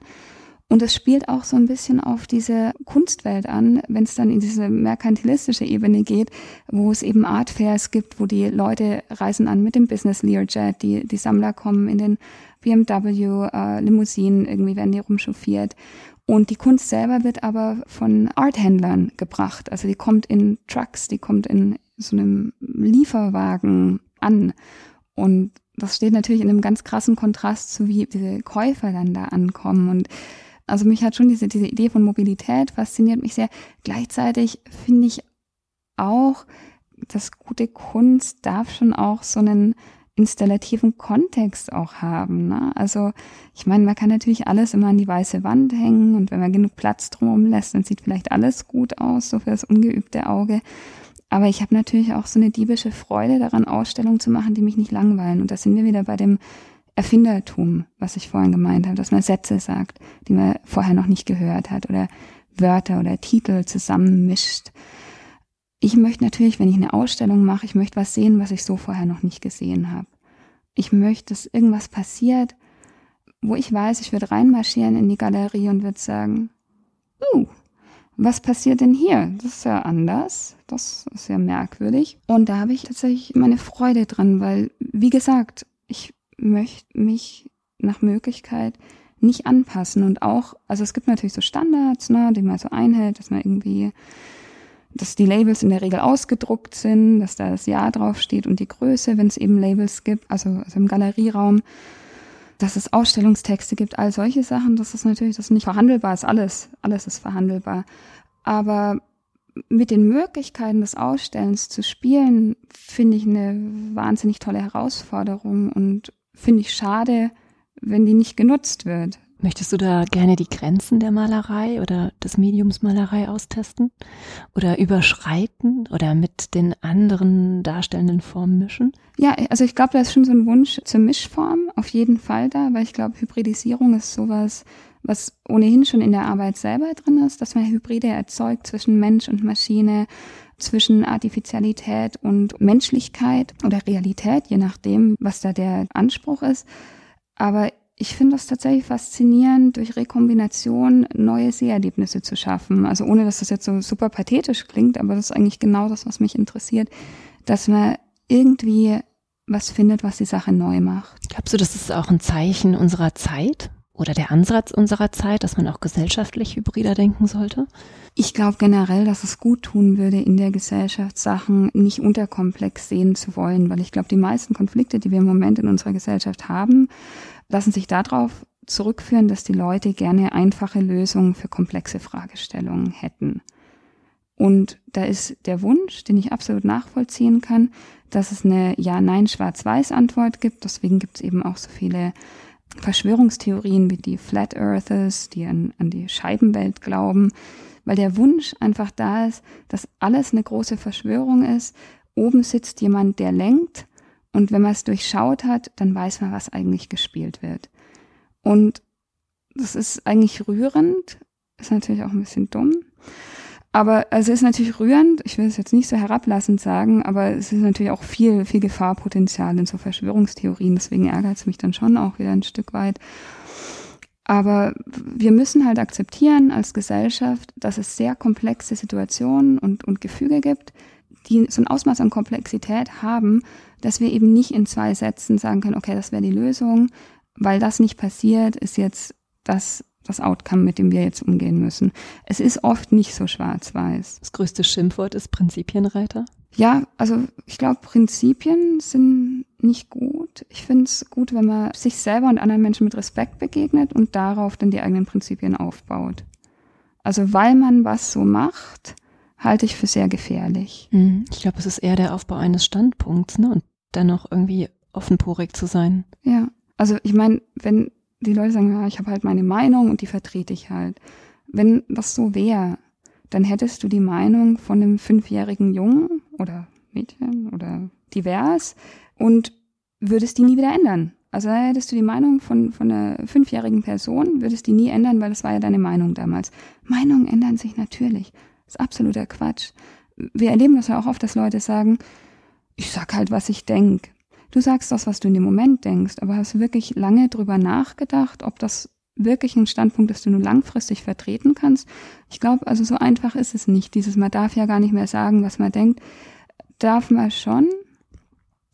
Und es spielt auch so ein bisschen auf diese Kunstwelt an, wenn es dann in diese merkantilistische Ebene geht, wo es eben Artfairs gibt, wo die Leute reisen an mit dem Business Learjet, die, die Sammler kommen in den BMW äh, Limousinen, irgendwie werden die rumchauffiert. Und die Kunst selber wird aber von Arthändlern gebracht. Also die kommt in Trucks, die kommt in so einem Lieferwagen an. Und das steht natürlich in einem ganz krassen Kontrast zu wie diese Käufer dann da ankommen. Und also mich hat schon diese, diese Idee von Mobilität fasziniert mich sehr. Gleichzeitig finde ich auch, dass gute Kunst darf schon auch so einen installativen Kontext auch haben. Ne? Also ich meine, man kann natürlich alles immer an die weiße Wand hängen und wenn man genug Platz drumherum lässt, dann sieht vielleicht alles gut aus, so für das ungeübte Auge. Aber ich habe natürlich auch so eine diebische Freude daran, Ausstellungen zu machen, die mich nicht langweilen. Und da sind wir wieder bei dem Erfindertum, was ich vorhin gemeint habe, dass man Sätze sagt, die man vorher noch nicht gehört hat oder Wörter oder Titel zusammenmischt. Ich möchte natürlich, wenn ich eine Ausstellung mache, ich möchte was sehen, was ich so vorher noch nicht gesehen habe. Ich möchte, dass irgendwas passiert, wo ich weiß, ich würde reinmarschieren in die Galerie und würde sagen, uh, was passiert denn hier? Das ist ja anders. Das ist ja merkwürdig. Und da habe ich tatsächlich meine Freude dran, weil, wie gesagt, ich möchte mich nach Möglichkeit nicht anpassen und auch, also es gibt natürlich so Standards, ne, die man so einhält, dass man irgendwie, dass die Labels in der Regel ausgedruckt sind, dass da das Jahr draufsteht und die Größe, wenn es eben Labels gibt, also, also im Galerieraum, dass es Ausstellungstexte gibt, all solche Sachen, das ist natürlich, das ist nicht verhandelbar ist, alles, alles ist verhandelbar. Aber mit den Möglichkeiten des Ausstellens zu spielen, finde ich eine wahnsinnig tolle Herausforderung und finde ich schade, wenn die nicht genutzt wird. Möchtest du da gerne die Grenzen der Malerei oder des Mediums Malerei austesten? Oder überschreiten oder mit den anderen darstellenden Formen mischen? Ja, also ich glaube, da ist schon so ein Wunsch zur Mischform auf jeden Fall da, weil ich glaube, Hybridisierung ist sowas, was ohnehin schon in der Arbeit selber drin ist, dass man Hybride erzeugt zwischen Mensch und Maschine, zwischen Artificialität und Menschlichkeit oder Realität, je nachdem, was da der Anspruch ist. Aber ich finde das tatsächlich faszinierend, durch Rekombination neue Seherlebnisse zu schaffen. Also ohne, dass das jetzt so super pathetisch klingt, aber das ist eigentlich genau das, was mich interessiert, dass man irgendwie was findet, was die Sache neu macht. Glaubst du, das ist auch ein Zeichen unserer Zeit? oder der Ansatz unserer Zeit, dass man auch gesellschaftlich hybrider denken sollte? Ich glaube generell, dass es gut tun würde, in der Gesellschaft Sachen nicht unterkomplex sehen zu wollen, weil ich glaube, die meisten Konflikte, die wir im Moment in unserer Gesellschaft haben, lassen sich darauf zurückführen, dass die Leute gerne einfache Lösungen für komplexe Fragestellungen hätten. Und da ist der Wunsch, den ich absolut nachvollziehen kann, dass es eine Ja-Nein-Schwarz-Weiß-Antwort gibt. Deswegen gibt es eben auch so viele Verschwörungstheorien wie die Flat Earthers, die an, an die Scheibenwelt glauben, weil der Wunsch einfach da ist, dass alles eine große Verschwörung ist. Oben sitzt jemand, der lenkt und wenn man es durchschaut hat, dann weiß man, was eigentlich gespielt wird. Und das ist eigentlich rührend, ist natürlich auch ein bisschen dumm. Aber also es ist natürlich rührend, ich will es jetzt nicht so herablassend sagen, aber es ist natürlich auch viel, viel Gefahrpotenzial in so Verschwörungstheorien. Deswegen ärgert es mich dann schon auch wieder ein Stück weit. Aber wir müssen halt akzeptieren als Gesellschaft, dass es sehr komplexe Situationen und, und Gefüge gibt, die so ein Ausmaß an Komplexität haben, dass wir eben nicht in zwei Sätzen sagen können, okay, das wäre die Lösung, weil das nicht passiert, ist jetzt das das Outcome, mit dem wir jetzt umgehen müssen. Es ist oft nicht so schwarz-weiß. Das größte Schimpfwort ist Prinzipienreiter? Ja, also ich glaube, Prinzipien sind nicht gut. Ich finde es gut, wenn man sich selber und anderen Menschen mit Respekt begegnet und darauf dann die eigenen Prinzipien aufbaut. Also weil man was so macht, halte ich für sehr gefährlich. Mhm. Ich glaube, es ist eher der Aufbau eines Standpunkts, ne? Und dennoch irgendwie offenporig zu sein. Ja, also ich meine, wenn die Leute sagen, ja, ich habe halt meine Meinung und die vertrete ich halt. Wenn das so wäre, dann hättest du die Meinung von einem fünfjährigen Jungen oder Mädchen oder divers und würdest die nie wieder ändern. Also da hättest du die Meinung von, von einer fünfjährigen Person, würdest die nie ändern, weil das war ja deine Meinung damals. Meinungen ändern sich natürlich. Das ist absoluter Quatsch. Wir erleben das ja auch oft, dass Leute sagen, ich sag halt, was ich denk. Du sagst das, was du in dem Moment denkst, aber hast wirklich lange drüber nachgedacht, ob das wirklich ein Standpunkt ist, den du langfristig vertreten kannst. Ich glaube, also so einfach ist es nicht. Dieses, man darf ja gar nicht mehr sagen, was man denkt. Darf man schon,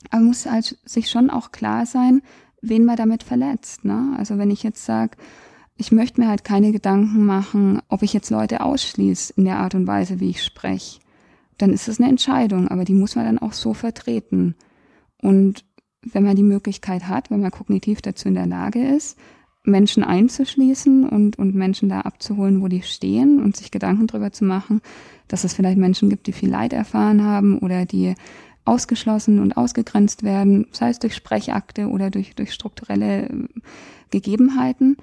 aber muss halt sich schon auch klar sein, wen man damit verletzt. Ne? Also wenn ich jetzt sage, ich möchte mir halt keine Gedanken machen, ob ich jetzt Leute ausschließe in der Art und Weise, wie ich spreche, dann ist es eine Entscheidung, aber die muss man dann auch so vertreten. Und wenn man die Möglichkeit hat, wenn man kognitiv dazu in der Lage ist, Menschen einzuschließen und, und Menschen da abzuholen, wo die stehen und sich Gedanken darüber zu machen, dass es vielleicht Menschen gibt, die viel Leid erfahren haben oder die ausgeschlossen und ausgegrenzt werden, sei es durch Sprechakte oder durch, durch strukturelle äh, Gegebenheiten.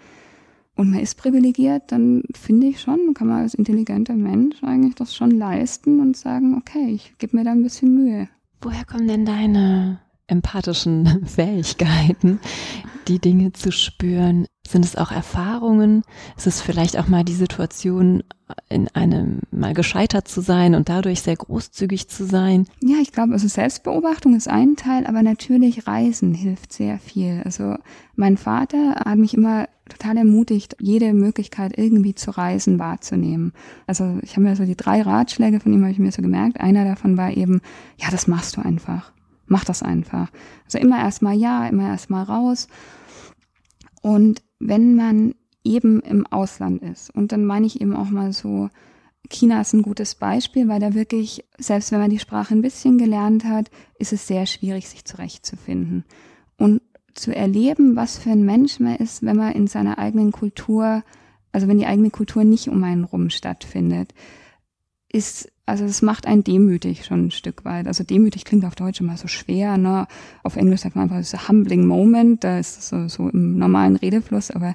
Und man ist privilegiert, dann finde ich schon, kann man als intelligenter Mensch eigentlich das schon leisten und sagen, okay, ich gebe mir da ein bisschen Mühe. Woher kommen denn deine empathischen Fähigkeiten, die Dinge zu spüren? Sind es auch Erfahrungen? Ist es vielleicht auch mal die Situation, in einem mal gescheitert zu sein und dadurch sehr großzügig zu sein? Ja, ich glaube, also Selbstbeobachtung ist ein Teil, aber natürlich Reisen hilft sehr viel. Also mein Vater hat mich immer total ermutigt, jede Möglichkeit irgendwie zu reisen wahrzunehmen. Also ich habe mir so die drei Ratschläge von ihm habe ich mir so gemerkt. Einer davon war eben, ja, das machst du einfach. Mach das einfach. Also immer erstmal ja, immer erstmal raus. Und wenn man eben im Ausland ist, und dann meine ich eben auch mal so, China ist ein gutes Beispiel, weil da wirklich, selbst wenn man die Sprache ein bisschen gelernt hat, ist es sehr schwierig, sich zurechtzufinden. Und zu erleben, was für ein Mensch man ist, wenn man in seiner eigenen Kultur, also wenn die eigene Kultur nicht um einen rum stattfindet, ist also es macht einen demütig schon ein Stück weit. Also demütig klingt auf Deutsch immer so schwer, ne? Auf Englisch sagt man einfach, ein humbling moment, da ist es so, so im normalen Redefluss, aber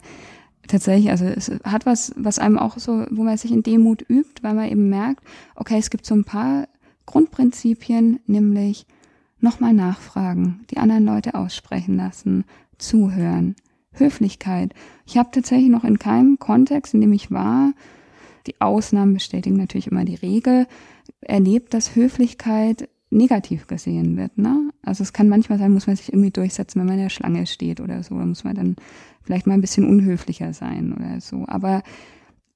tatsächlich, also es hat was, was einem auch so, wo man sich in Demut übt, weil man eben merkt, okay, es gibt so ein paar Grundprinzipien, nämlich nochmal nachfragen, die anderen Leute aussprechen lassen, zuhören, Höflichkeit. Ich habe tatsächlich noch in keinem Kontext, in dem ich war, die Ausnahmen bestätigen natürlich immer die Regel, erlebt, dass Höflichkeit negativ gesehen wird. Ne? Also es kann manchmal sein, muss man sich irgendwie durchsetzen, wenn man in der Schlange steht oder so. Da muss man dann vielleicht mal ein bisschen unhöflicher sein oder so. Aber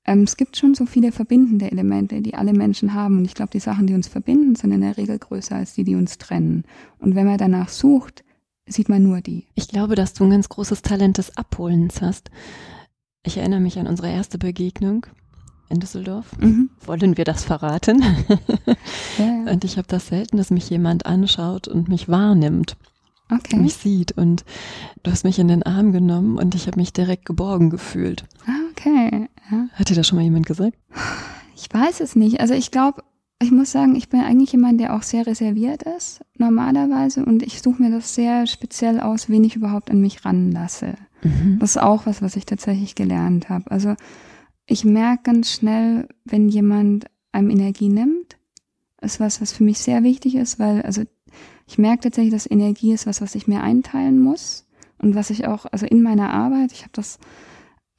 ähm, es gibt schon so viele verbindende Elemente, die alle Menschen haben. Und ich glaube, die Sachen, die uns verbinden, sind in der Regel größer als die, die uns trennen. Und wenn man danach sucht, sieht man nur die. Ich glaube, dass du ein ganz großes Talent des Abholens hast. Ich erinnere mich an unsere erste Begegnung in Düsseldorf. Mhm. Wollen wir das verraten? Ja, ja. Und ich habe das selten, dass mich jemand anschaut und mich wahrnimmt. Okay. Mich sieht. Und du hast mich in den Arm genommen und ich habe mich direkt geborgen gefühlt. Ah, okay. Ja. Hat dir das schon mal jemand gesagt? Ich weiß es nicht. Also ich glaube, ich muss sagen, ich bin eigentlich jemand, der auch sehr reserviert ist, normalerweise. Und ich suche mir das sehr speziell aus, wen ich überhaupt an mich ranlasse. Mhm. Das ist auch was, was ich tatsächlich gelernt habe. Also ich merke ganz schnell, wenn jemand einem Energie nimmt, ist was, was für mich sehr wichtig ist, weil, also ich merke tatsächlich, dass Energie ist was, was ich mir einteilen muss und was ich auch, also in meiner Arbeit, ich habe das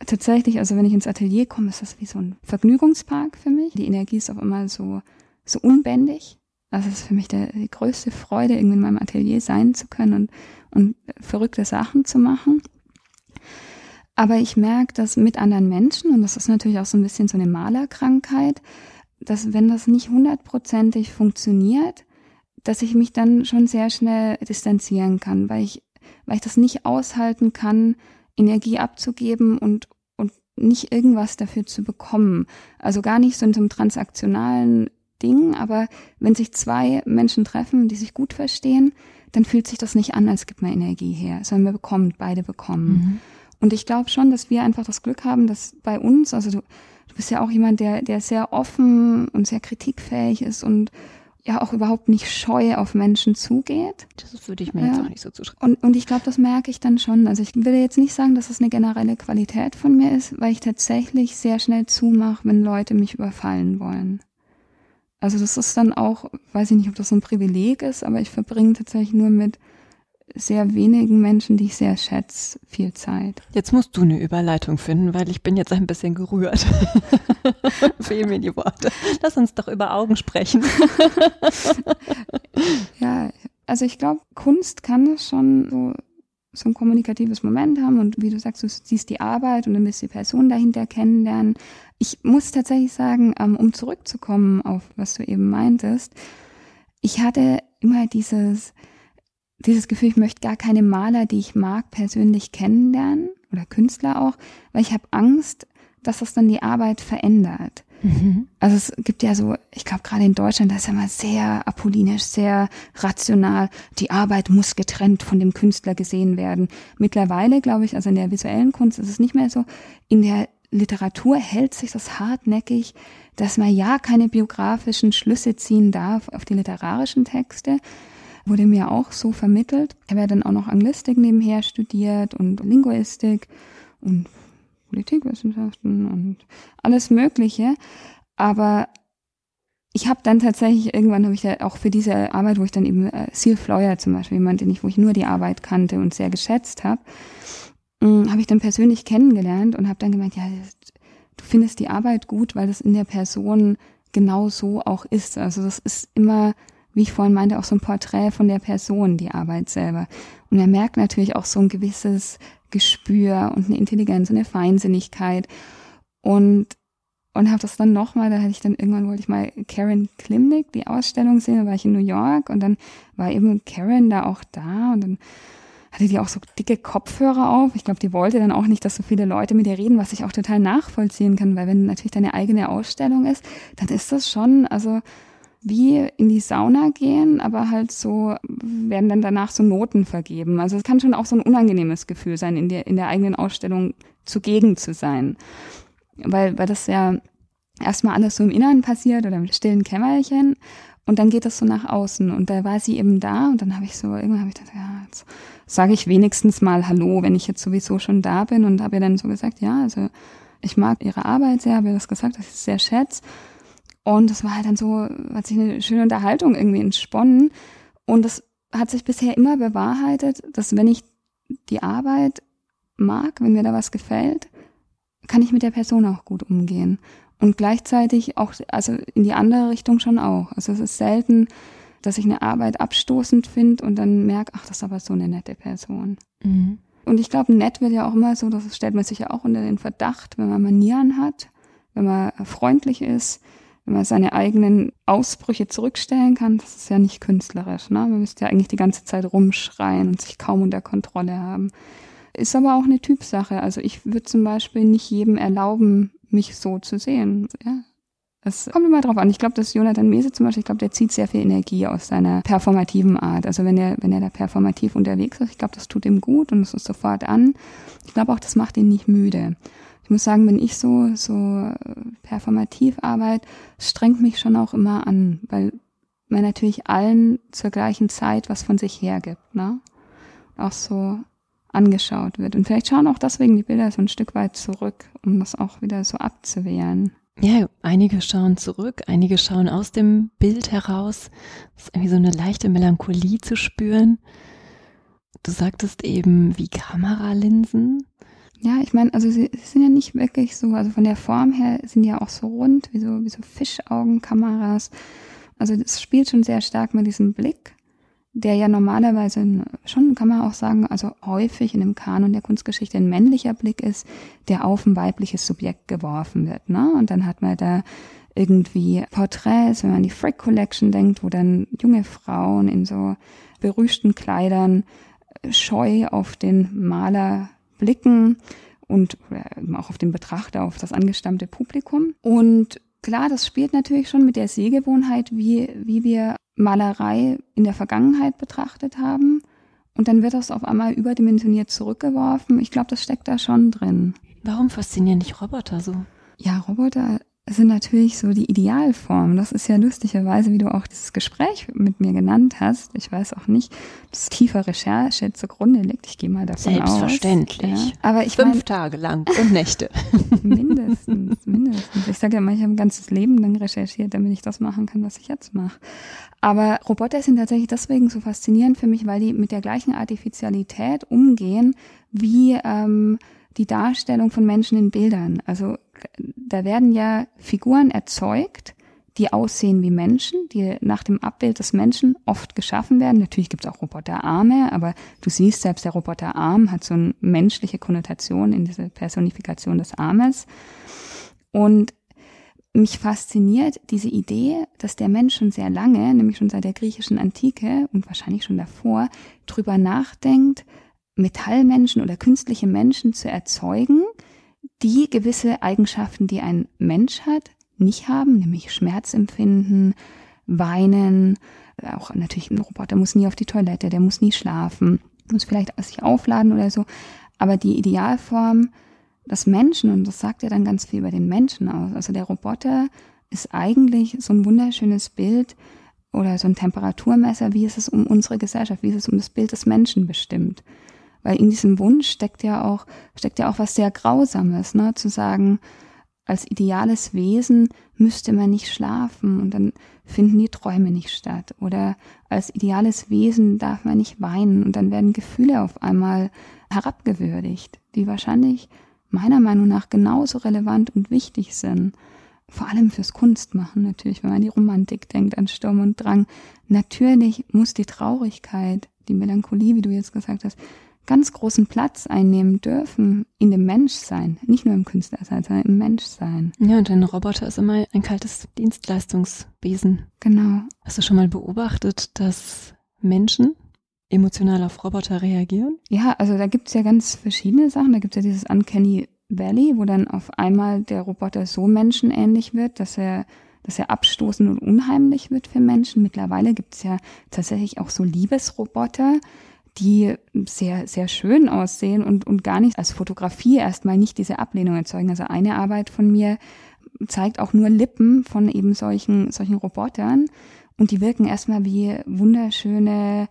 tatsächlich, also wenn ich ins Atelier komme, ist das wie so ein Vergnügungspark für mich. Die Energie ist auch immer so, so unbändig. Also es ist für mich der, die größte Freude, irgendwie in meinem Atelier sein zu können und, und verrückte Sachen zu machen. Aber ich merke, dass mit anderen Menschen, und das ist natürlich auch so ein bisschen so eine Malerkrankheit, dass wenn das nicht hundertprozentig funktioniert, dass ich mich dann schon sehr schnell distanzieren kann, weil ich, weil ich das nicht aushalten kann, Energie abzugeben und, und nicht irgendwas dafür zu bekommen. Also gar nicht so in so einem transaktionalen Ding, aber wenn sich zwei Menschen treffen, die sich gut verstehen, dann fühlt sich das nicht an, als gibt man Energie her, sondern wir bekommen, beide bekommen. Mhm. Und ich glaube schon, dass wir einfach das Glück haben, dass bei uns, also du, du bist ja auch jemand, der, der sehr offen und sehr kritikfähig ist und ja auch überhaupt nicht scheu auf Menschen zugeht. Das würde ich mir ja. jetzt auch nicht so zuschreiben. Und, und ich glaube, das merke ich dann schon. Also ich will jetzt nicht sagen, dass es eine generelle Qualität von mir ist, weil ich tatsächlich sehr schnell zumache, wenn Leute mich überfallen wollen. Also das ist dann auch, weiß ich nicht, ob das so ein Privileg ist, aber ich verbringe tatsächlich nur mit sehr wenigen Menschen, die ich sehr schätze, viel Zeit. Jetzt musst du eine Überleitung finden, weil ich bin jetzt ein bisschen gerührt. Fehlen mir die Worte. Lass uns doch über Augen sprechen. ja, also ich glaube, Kunst kann schon so, so ein kommunikatives Moment haben und wie du sagst, du siehst die Arbeit und dann du die Person dahinter kennenlernen. Ich muss tatsächlich sagen, ähm, um zurückzukommen auf was du eben meintest, ich hatte immer dieses, dieses Gefühl, ich möchte gar keine Maler, die ich mag, persönlich kennenlernen oder Künstler auch, weil ich habe Angst, dass das dann die Arbeit verändert. Mhm. Also es gibt ja so, ich glaube gerade in Deutschland, das ist ja mal sehr apollinisch, sehr rational. Die Arbeit muss getrennt von dem Künstler gesehen werden. Mittlerweile, glaube ich, also in der visuellen Kunst ist es nicht mehr so. In der Literatur hält sich das hartnäckig, dass man ja keine biografischen Schlüsse ziehen darf auf die literarischen Texte, wurde mir auch so vermittelt. Ich habe ja dann auch noch Anglistik nebenher studiert und Linguistik und Politikwissenschaften und alles Mögliche. Aber ich habe dann tatsächlich, irgendwann habe ich da auch für diese Arbeit, wo ich dann eben äh, Seal Fleuer zum Beispiel, jemand, den ich, wo ich nur die Arbeit kannte und sehr geschätzt habe, äh, habe ich dann persönlich kennengelernt und habe dann gemeint, ja, du findest die Arbeit gut, weil das in der Person genau so auch ist. Also das ist immer wie ich vorhin meinte, auch so ein Porträt von der Person, die Arbeit selber. Und man merkt natürlich auch so ein gewisses Gespür und eine Intelligenz und eine Feinsinnigkeit. Und, und habe das dann nochmal, da hatte ich dann irgendwann wollte ich mal Karen Klimnick, die Ausstellung sehen, da war ich in New York und dann war eben Karen da auch da und dann hatte die auch so dicke Kopfhörer auf. Ich glaube, die wollte dann auch nicht, dass so viele Leute mit ihr reden, was ich auch total nachvollziehen kann, weil wenn natürlich deine eigene Ausstellung ist, dann ist das schon, also wie in die Sauna gehen, aber halt so werden dann danach so Noten vergeben. Also es kann schon auch so ein unangenehmes Gefühl sein, in der, in der eigenen Ausstellung zugegen zu sein. Weil, weil das ja erstmal alles so im Inneren passiert oder im stillen Kämmerchen und dann geht das so nach außen und da war sie eben da und dann habe ich so, irgendwann habe ich gedacht, ja, jetzt sage ich wenigstens mal Hallo, wenn ich jetzt sowieso schon da bin und habe ihr dann so gesagt, ja, also ich mag ihre Arbeit sehr, habe ihr das gesagt, dass ich es sehr schätze und es war halt dann so, hat sich eine schöne Unterhaltung irgendwie entsponnen. Und das hat sich bisher immer bewahrheitet, dass wenn ich die Arbeit mag, wenn mir da was gefällt, kann ich mit der Person auch gut umgehen. Und gleichzeitig auch, also in die andere Richtung schon auch. Also es ist selten, dass ich eine Arbeit abstoßend finde und dann merke, ach, das ist aber so eine nette Person. Mhm. Und ich glaube, nett wird ja auch immer so, das stellt man sich ja auch unter den Verdacht, wenn man Manieren hat, wenn man freundlich ist, wenn man seine eigenen Ausbrüche zurückstellen kann, das ist ja nicht künstlerisch. Ne? Man müsste ja eigentlich die ganze Zeit rumschreien und sich kaum unter Kontrolle haben. Ist aber auch eine Typsache. Also ich würde zum Beispiel nicht jedem erlauben, mich so zu sehen. Ja, es kommt immer drauf an. Ich glaube, dass Jonathan Mese zum Beispiel, ich glaube, der zieht sehr viel Energie aus seiner performativen Art. Also wenn er, wenn er da performativ unterwegs ist, ich glaube, das tut ihm gut und es ist sofort an. Ich glaube auch, das macht ihn nicht müde ich muss sagen, wenn ich so, so äh, performativ arbeite, strengt mich schon auch immer an, weil man natürlich allen zur gleichen Zeit was von sich hergibt, ne? Auch so angeschaut wird. Und vielleicht schauen auch deswegen die Bilder so ein Stück weit zurück, um das auch wieder so abzuwehren. Ja, einige schauen zurück, einige schauen aus dem Bild heraus. Es ist irgendwie so eine leichte Melancholie zu spüren. Du sagtest eben wie Kameralinsen. Ja, ich meine, also sie, sie, sind ja nicht wirklich so, also von der Form her sind die ja auch so rund, wie so, wie so Fischaugenkameras. Also das spielt schon sehr stark mit diesem Blick, der ja normalerweise schon, kann man auch sagen, also häufig in dem Kanon der Kunstgeschichte ein männlicher Blick ist, der auf ein weibliches Subjekt geworfen wird. Ne? Und dann hat man da irgendwie Porträts, wenn man an die Frick Collection denkt, wo dann junge Frauen in so berüschten Kleidern scheu auf den Maler blicken und auch auf den Betrachter, auf das angestammte Publikum. Und klar, das spielt natürlich schon mit der Sehgewohnheit, wie, wie wir Malerei in der Vergangenheit betrachtet haben. Und dann wird das auf einmal überdimensioniert zurückgeworfen. Ich glaube, das steckt da schon drin. Warum faszinieren dich Roboter so? Ja, Roboter sind natürlich so die Idealform. Das ist ja lustigerweise, wie du auch dieses Gespräch mit mir genannt hast. Ich weiß auch nicht, dass tiefer Recherche zugrunde liegt. Ich gehe mal davon Selbstverständlich. aus. Selbstverständlich. Ja. Aber ich Fünf mein, Tage lang und Nächte. mindestens, mindestens. Ich sage ja mal, ich habe ein ganzes Leben lang recherchiert, damit ich das machen kann, was ich jetzt mache. Aber Roboter sind tatsächlich deswegen so faszinierend für mich, weil die mit der gleichen Artificialität umgehen wie ähm, die Darstellung von Menschen in Bildern. Also da werden ja Figuren erzeugt, die aussehen wie Menschen, die nach dem Abbild des Menschen oft geschaffen werden. Natürlich gibt es auch Roboterarme, aber du siehst, selbst der Roboterarm hat so eine menschliche Konnotation in diese Personifikation des Armes. Und mich fasziniert diese Idee, dass der Mensch schon sehr lange, nämlich schon seit der griechischen Antike und wahrscheinlich schon davor, drüber nachdenkt, Metallmenschen oder künstliche Menschen zu erzeugen, die gewisse Eigenschaften, die ein Mensch hat, nicht haben, nämlich Schmerzempfinden, Weinen, auch natürlich ein Roboter muss nie auf die Toilette, der muss nie schlafen, muss vielleicht sich aufladen oder so. Aber die Idealform des Menschen, und das sagt ja dann ganz viel über den Menschen aus, also der Roboter ist eigentlich so ein wunderschönes Bild oder so ein Temperaturmesser, wie ist es um unsere Gesellschaft, wie ist es um das Bild des Menschen bestimmt. Weil in diesem Wunsch steckt ja auch, steckt ja auch was sehr Grausames, ne? Zu sagen, als ideales Wesen müsste man nicht schlafen und dann finden die Träume nicht statt. Oder als ideales Wesen darf man nicht weinen und dann werden Gefühle auf einmal herabgewürdigt, die wahrscheinlich meiner Meinung nach genauso relevant und wichtig sind. Vor allem fürs Kunstmachen natürlich, wenn man an die Romantik denkt, an Sturm und Drang. Natürlich muss die Traurigkeit, die Melancholie, wie du jetzt gesagt hast, ganz großen Platz einnehmen dürfen in dem Menschsein, nicht nur im Künstlersein, sondern im Menschsein. Ja, und ein Roboter ist immer ein kaltes Dienstleistungswesen. Genau. Hast du schon mal beobachtet, dass Menschen emotional auf Roboter reagieren? Ja, also da gibt es ja ganz verschiedene Sachen. Da gibt es ja dieses Uncanny Valley, wo dann auf einmal der Roboter so menschenähnlich wird, dass er dass er abstoßend und unheimlich wird für Menschen. Mittlerweile gibt es ja tatsächlich auch so Liebesroboter, die sehr, sehr schön aussehen und, und gar nicht als Fotografie erstmal nicht diese Ablehnung erzeugen. Also eine Arbeit von mir zeigt auch nur Lippen von eben solchen, solchen Robotern und die wirken erstmal wie wunderschöne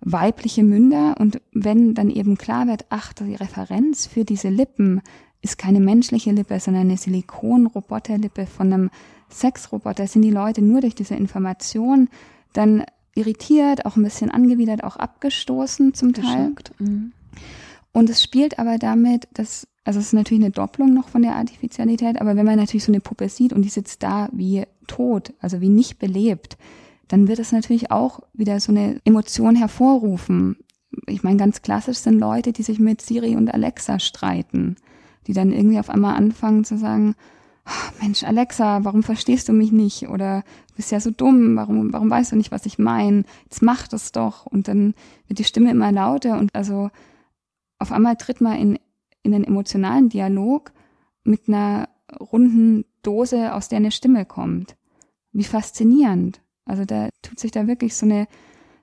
weibliche Münder und wenn dann eben klar wird, ach, die Referenz für diese Lippen ist keine menschliche Lippe, sondern eine Silikon-Roboterlippe von einem Sexroboter, sind die Leute nur durch diese Information dann irritiert, auch ein bisschen angewidert, auch abgestoßen zum Teil. Mhm. Und es spielt aber damit, dass, also es ist natürlich eine Doppelung noch von der Artificialität, aber wenn man natürlich so eine Puppe sieht und die sitzt da wie tot, also wie nicht belebt, dann wird es natürlich auch wieder so eine Emotion hervorrufen. Ich meine, ganz klassisch sind Leute, die sich mit Siri und Alexa streiten, die dann irgendwie auf einmal anfangen zu sagen, Mensch, Alexa, warum verstehst du mich nicht? Oder du bist ja so dumm, warum, warum weißt du nicht, was ich meine? Jetzt mach das doch. Und dann wird die Stimme immer lauter und also auf einmal tritt man in, in einen emotionalen Dialog mit einer runden Dose, aus der eine Stimme kommt. Wie faszinierend. Also da tut sich da wirklich so eine,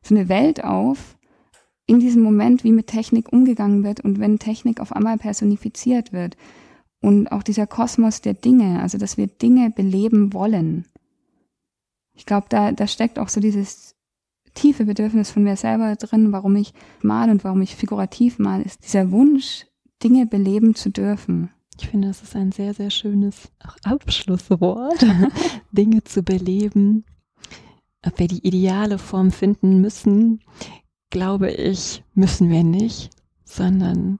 so eine Welt auf, in diesem Moment, wie mit Technik umgegangen wird und wenn Technik auf einmal personifiziert wird. Und auch dieser Kosmos der Dinge, also dass wir Dinge beleben wollen. Ich glaube, da, da steckt auch so dieses tiefe Bedürfnis von mir selber drin, warum ich mal und warum ich figurativ mal, ist dieser Wunsch, Dinge beleben zu dürfen. Ich finde, das ist ein sehr, sehr schönes Abschlusswort, Dinge zu beleben. Ob wir die ideale Form finden müssen, glaube ich, müssen wir nicht, sondern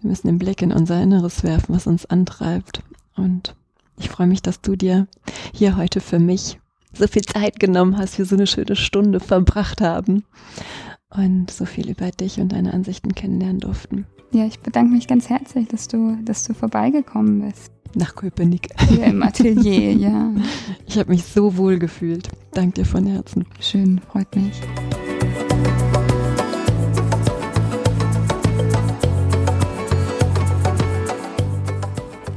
wir müssen den Blick in unser Inneres werfen, was uns antreibt. Und ich freue mich, dass du dir hier heute für mich so viel Zeit genommen hast, wir so eine schöne Stunde verbracht haben und so viel über dich und deine Ansichten kennenlernen durften. Ja, ich bedanke mich ganz herzlich, dass du, dass du vorbeigekommen bist. Nach Köpenick. Hier im Atelier, ja. Ich habe mich so wohl gefühlt. Dank dir von Herzen. Schön, freut mich.